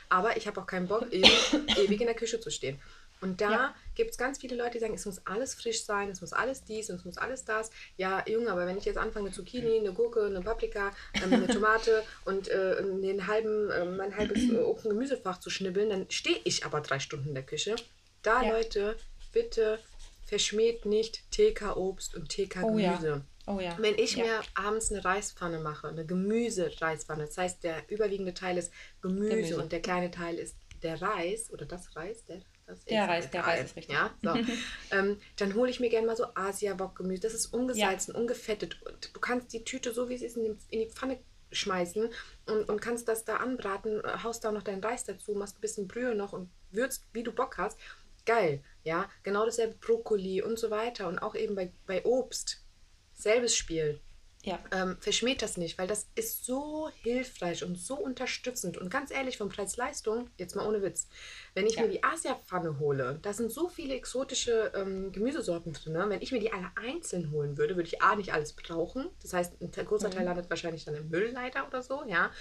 Aber ich habe auch keinen Bock, ewig, ewig in der Küche zu stehen. Und da ja. gibt es ganz viele Leute, die sagen, es muss alles frisch sein, es muss alles dies und es muss alles das. Ja, Junge, aber wenn ich jetzt anfange, eine Zucchini, eine Gurke, eine Paprika, eine Tomate und äh, den halben, äh, mein halbes äh, Obst- Gemüsefach zu schnibbeln, dann stehe ich aber drei Stunden in der Küche. Da, ja. Leute, bitte verschmäht nicht TK-Obst und TK-Gemüse. Oh, ja. Oh ja. Wenn ich mir abends eine Reispfanne mache, eine Gemüse-Reispfanne, das heißt, der überwiegende Teil ist Gemüse, Gemüse, und der kleine Teil ist der Reis oder das Reis, der, das der Reis, der Reis ist richtig. Ja, so. ähm, dann hole ich mir gerne mal so Asia-Bock-Gemüse. Das ist ungesalzen, ja. ungefettet. Und du kannst die Tüte so wie es ist in die, in die Pfanne schmeißen und, und kannst das da anbraten, haust da noch deinen Reis dazu, machst ein bisschen Brühe noch und würzt, wie du Bock hast. Geil, ja. Genau dasselbe Brokkoli und so weiter. Und auch eben bei, bei Obst selbes Spiel. Ja. Ähm, verschmäht das nicht, weil das ist so hilfreich und so unterstützend. Und ganz ehrlich, vom Preis-Leistung, jetzt mal ohne Witz, wenn ich ja. mir die Asia-Pfanne hole, da sind so viele exotische ähm, Gemüsesorten drin. Ne? Wenn ich mir die alle einzeln holen würde, würde ich A, nicht alles brauchen. Das heißt, ein großer Teil mhm. landet wahrscheinlich dann im Müll leider oder so, ja.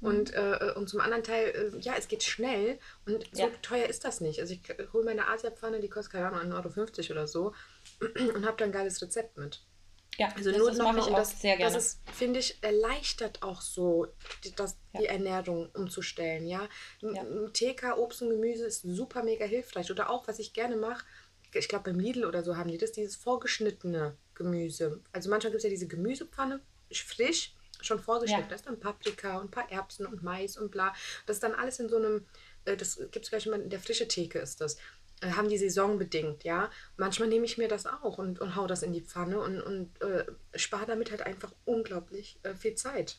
Mhm. Und, äh, und zum anderen Teil, äh, ja, es geht schnell und so ja. teuer ist das nicht. Also ich hole meine Asia-Pfanne, die kostet keine Ahnung, 1,50 Euro oder so und habe dann ein geiles Rezept mit. Ja, also das, nur das mache ich auch das, sehr gerne. Das ist, finde ich, erleichtert auch so, die, das, ja. die Ernährung umzustellen. Ja, ja. TK, Obst und Gemüse ist super mega hilfreich. Oder auch, was ich gerne mache, ich glaube beim Lidl oder so haben die das, dieses vorgeschnittene Gemüse. Also manchmal gibt es ja diese Gemüsepfanne, frisch, schon vorgeschnitten. Ja. Da ist dann Paprika und ein paar Erbsen und Mais und bla. Das ist dann alles in so einem, äh, das gibt es gleich immer in der frische Theke ist das. Äh, haben die Saison bedingt, ja. Manchmal nehme ich mir das auch und, und hau das in die Pfanne und, und äh, spare damit halt einfach unglaublich äh, viel Zeit.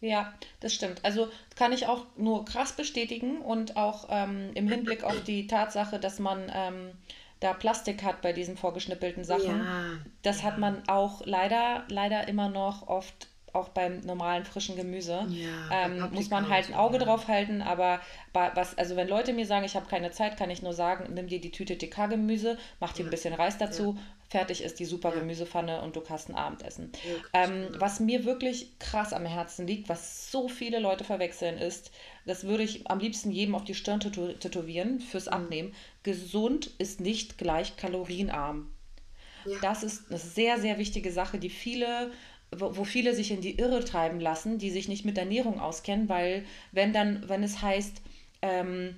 Ja, das stimmt. Also kann ich auch nur krass bestätigen und auch ähm, im Hinblick auf die Tatsache, dass man ähm, da Plastik hat bei diesen vorgeschnippelten Sachen. Ja, das ja. hat man auch leider, leider immer noch oft auch beim normalen frischen Gemüse. Ja, ähm, muss man halt ein Auge drauf halten, aber was, also wenn Leute mir sagen, ich habe keine Zeit, kann ich nur sagen, nimm dir die Tüte TK-Gemüse, mach dir ein bisschen Reis dazu, ja. fertig ist die super ja. Gemüsepfanne und du kannst ein Abendessen. Ähm, was mir wirklich krass am Herzen liegt, was so viele Leute verwechseln, ist, das würde ich am liebsten jedem auf die Stirn tätowieren fürs mhm. Abnehmen. Gesund ist nicht gleich kalorienarm. Das ist eine sehr, sehr wichtige Sache, die viele wo, viele sich in die Irre treiben lassen, die sich nicht mit Ernährung auskennen, weil wenn dann, wenn es heißt, ähm,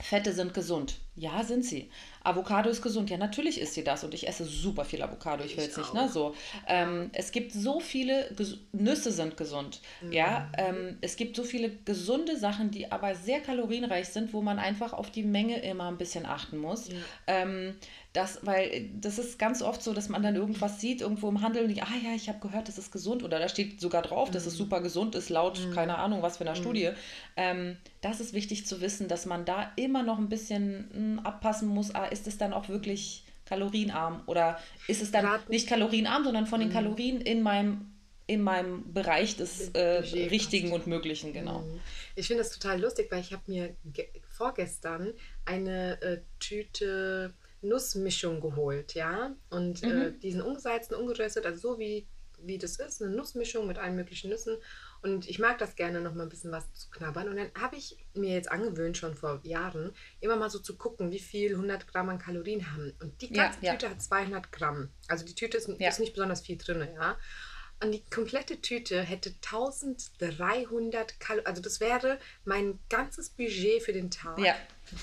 Fette sind gesund. Ja, sind sie. Avocado ist gesund. Ja, natürlich ist sie das. Und ich esse super viel Avocado. Ich will es nicht, ne? So. Ähm, es gibt so viele Ges Nüsse sind gesund. Mhm. Ja, ähm, es gibt so viele gesunde Sachen, die aber sehr kalorienreich sind, wo man einfach auf die Menge immer ein bisschen achten muss. Mhm. Ähm, das, weil das ist ganz oft so, dass man dann irgendwas sieht, irgendwo im Handel und denkt, ah ja, ich habe gehört, das ist gesund oder da steht sogar drauf, mhm. dass es mhm. super gesund ist, laut mhm. keine Ahnung was für einer mhm. Studie. Ähm, das ist wichtig zu wissen, dass man da immer noch ein bisschen mh, hm, abpassen muss, ah, ist es dann auch wirklich kalorienarm oder ist es dann Rat nicht kalorienarm, sondern von den mhm. Kalorien in meinem in meinem Bereich des äh, Richtigen und Möglichen, genau. Mhm. Ich finde das total lustig, weil ich habe mir vorgestern eine äh, Tüte Nussmischung geholt, ja. Und äh, mhm. äh, diesen ungesalzen, ungeröstet, also so wie, wie das ist, eine Nussmischung mit allen möglichen Nüssen. Und ich mag das gerne, noch mal ein bisschen was zu knabbern. Und dann habe ich mir jetzt angewöhnt, schon vor Jahren, immer mal so zu gucken, wie viel 100 Gramm an Kalorien haben. Und die ganze ja, Tüte ja. hat 200 Gramm. Also die Tüte ist, ja. ist nicht besonders viel drin, ja. Und die komplette Tüte hätte 1300 Kalorien. Also das wäre mein ganzes Budget für den Tag.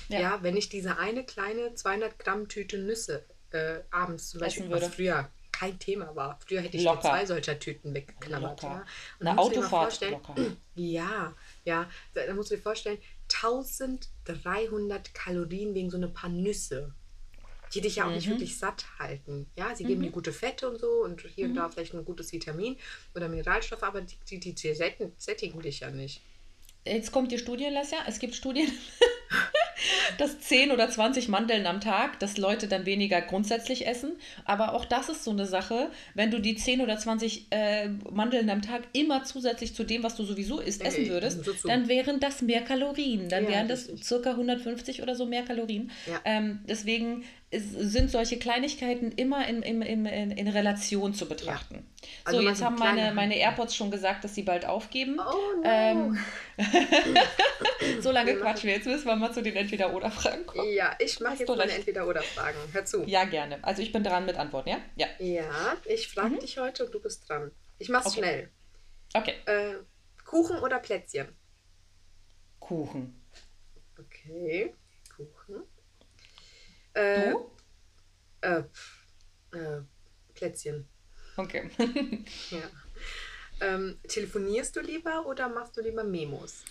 Ja. Ja. wenn ich diese eine kleine 200 Gramm Tüte Nüsse äh, abends zum Beispiel, was früher kein Thema war. Früher hätte ich locker. zwei solcher Tüten weggeknabbert. Ja. Eine Autofahrt locker. Ja, ja. Da musst du dir vorstellen, 1300 Kalorien wegen so ein paar Nüsse. die dich ja auch mhm. nicht wirklich satt halten. Ja, sie geben mhm. dir gute Fette und so und hier und da mhm. vielleicht ein gutes Vitamin oder Mineralstoff, aber die, die, die, sättigen dich ja nicht. Jetzt kommt die Studie, Lesja. Es gibt Studien, dass 10 oder 20 Mandeln am Tag, dass Leute dann weniger grundsätzlich essen. Aber auch das ist so eine Sache, wenn du die 10 oder 20 äh, Mandeln am Tag immer zusätzlich zu dem, was du sowieso isst, essen würdest, so dann wären das mehr Kalorien. Dann ja, wären das richtig. circa 150 oder so mehr Kalorien. Ja. Ähm, deswegen sind solche Kleinigkeiten immer in, in, in, in Relation zu betrachten. Ja. Also so, jetzt haben meine, meine AirPods schon gesagt, dass sie bald aufgeben. Oh no. Ähm, so lange quatschen wir. Jetzt müssen wir mal zu den Entweder-Oder-Fragen kommen. Ja, ich mache jetzt meine Entweder-Oder-Fragen. Hör zu. Ja, gerne. Also ich bin dran mit Antworten, ja? Ja, ja ich frage mhm. dich heute und du bist dran. Ich mach's okay. schnell. Okay. Äh, Kuchen oder Plätzchen? Kuchen. Okay, Kuchen. Äh, du? Äh, äh, Plätzchen. Okay. ja. Ähm, telefonierst du lieber oder machst du lieber Memos?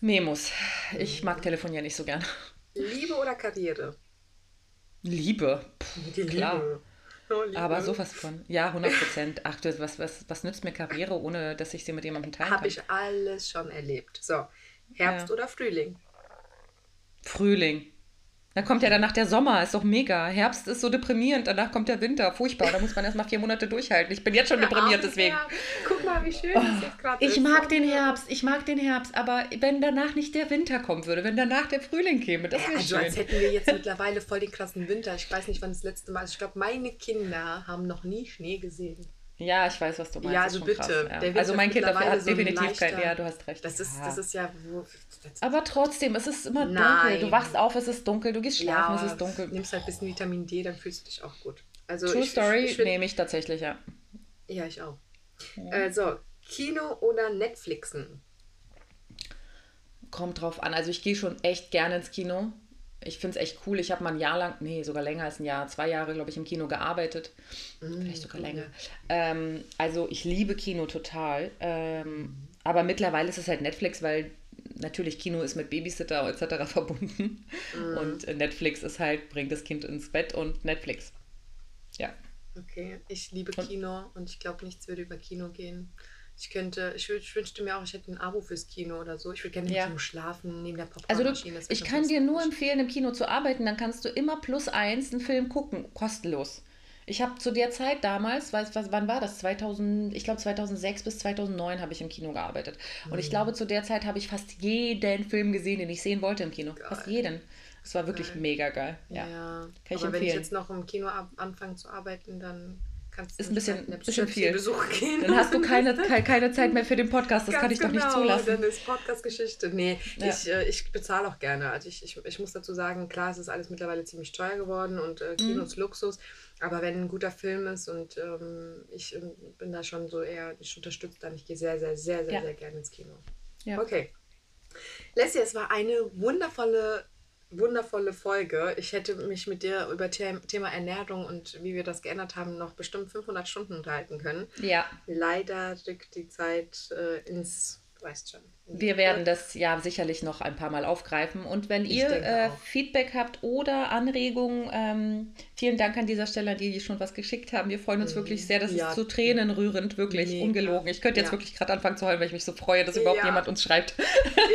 Memos. Ich mag telefonieren nicht so gern. Liebe oder Karriere? Liebe. Puh, klar. Liebe. Oh, Aber sowas von. Ja, 100 Prozent. Ach, was, was, was nützt mir Karriere, ohne dass ich sie mit jemandem teilen Hab kann? Habe ich alles schon erlebt. So, Herbst ja. oder Frühling? Frühling. Dann kommt ja danach der Sommer, ist doch mega. Herbst ist so deprimierend, danach kommt der Winter, furchtbar. Da muss man erstmal vier Monate durchhalten. Ich bin jetzt schon deprimiert, deswegen. Guck mal, wie schön oh, das jetzt gerade ist. Ich mag den Herbst, ich mag den Herbst, aber wenn danach nicht der Winter kommen würde, wenn danach der Frühling käme, das wäre ja, also schön. als hätten wir jetzt mittlerweile voll den krassen Winter. Ich weiß nicht, wann das letzte Mal ist. Ich glaube, meine Kinder haben noch nie Schnee gesehen. Ja, ich weiß, was du meinst. Ja, also bitte. Krass, ja. Also mein Kind dafür hat so definitiv kein. Ja, du hast recht. Das ist ja, das ist ja das Aber trotzdem, es ist immer Nein. dunkel. Du wachst auf, es ist dunkel. Du gehst schlafen, ja, es ist dunkel. Nimmst halt ein bisschen Vitamin D, dann fühlst du dich auch gut. Also True ich, Story ich, ich nehme ich tatsächlich, ja. Ja, ich auch. Also, Kino oder Netflixen? Kommt drauf an. Also ich gehe schon echt gerne ins Kino ich finde es echt cool. Ich habe mal ein Jahr lang, nee, sogar länger als ein Jahr, zwei Jahre, glaube ich, im Kino gearbeitet. Mm, Vielleicht sogar cool. länger. Ähm, also ich liebe Kino total. Ähm, aber mittlerweile ist es halt Netflix, weil natürlich Kino ist mit Babysitter etc. verbunden. Mm. Und Netflix ist halt, bringt das Kind ins Bett und Netflix. Ja. Okay, ich liebe Kino und ich glaube, nichts würde über Kino gehen. Ich könnte, ich, ich, wünschte mir auch, ich hätte ein Abo fürs Kino oder so. Ich würde gerne ja. im Schlafen neben der Popcornmaschine. Also ich kann dir nur empfehlen, im Kino zu arbeiten. Dann kannst du immer plus eins einen Film gucken, kostenlos. Ich habe zu der Zeit damals, weiß, was, wann war das? 2000, ich glaube 2006 bis 2009 habe ich im Kino gearbeitet. Und ich mhm. glaube, zu der Zeit habe ich fast jeden Film gesehen, den ich sehen wollte im Kino. Geil. Fast jeden. Es war wirklich geil. mega geil. Ja. ja. Kann ich Aber empfehlen. wenn ich jetzt noch im Kino anfange zu arbeiten, dann Kannst ist ein bisschen, bisschen viel. Besuch gehen. Dann hast du keine, keine Zeit mehr für den Podcast. Das Ganz kann ich genau, doch nicht genau, zulassen. Dann ist Podcast-Geschichte. Nee, ja. ich, äh, ich bezahle auch gerne. Also ich, ich, ich muss dazu sagen, klar, es ist alles mittlerweile ziemlich teuer geworden und äh, Kinos mhm. Luxus. Aber wenn ein guter Film ist und ähm, ich ähm, bin da schon so eher, ich unterstütze dann, ich gehe sehr, sehr, sehr, sehr, ja. sehr gerne ins Kino. Ja. Okay. Leslie, es war eine wundervolle wundervolle Folge. Ich hätte mich mit dir über The Thema Ernährung und wie wir das geändert haben noch bestimmt 500 Stunden unterhalten können. Ja. Leider rückt die Zeit äh, ins, weißt schon. Wir werden das ja sicherlich noch ein paar Mal aufgreifen. Und wenn ich ihr äh, Feedback habt oder Anregungen, ähm, vielen Dank an dieser Stelle an die, die schon was geschickt haben. Wir freuen uns mhm. wirklich sehr. Das ja. ist so tränenrührend, wirklich Mega. ungelogen. Ich könnte jetzt ja. wirklich gerade anfangen zu heulen, weil ich mich so freue, dass überhaupt ja. jemand uns schreibt.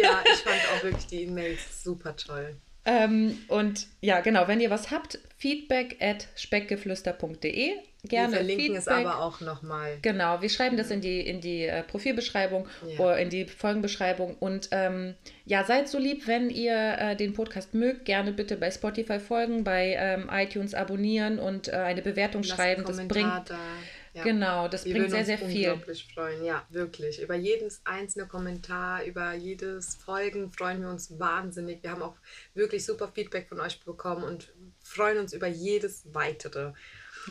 Ja, ich fand auch wirklich die E-Mails super toll. Ähm, und ja, genau, wenn ihr was habt, feedback at speckgeflüster.de. Gerne. Wir verlinken Feedback. es aber auch nochmal. Genau, wir schreiben das in die, in die äh, Profilbeschreibung ja. oder in die Folgenbeschreibung. Und ähm, ja, seid so lieb, wenn ihr äh, den Podcast mögt, gerne bitte bei Spotify folgen, bei ähm, iTunes abonnieren und äh, eine Bewertung Lasst schreiben. Das bringt. Da ja. Genau, das Wir bringt sehr, sehr viel. unglaublich freuen, ja, wirklich. Über jedes einzelne Kommentar, über jedes Folgen freuen wir uns wahnsinnig. Wir haben auch wirklich super Feedback von euch bekommen und freuen uns über jedes weitere.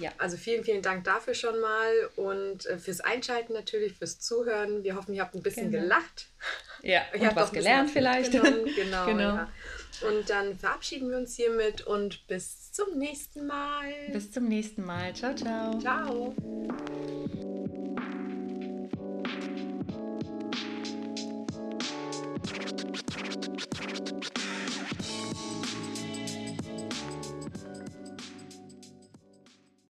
Ja. Also vielen, vielen Dank dafür schon mal und äh, fürs Einschalten natürlich, fürs Zuhören. Wir hoffen, ihr habt ein bisschen genau. gelacht. Ja, ich habe was gelernt vielleicht. Genau, genau. Ja. Und dann verabschieden wir uns hiermit und bis zum nächsten Mal. Bis zum nächsten Mal. Ciao, ciao. Ciao.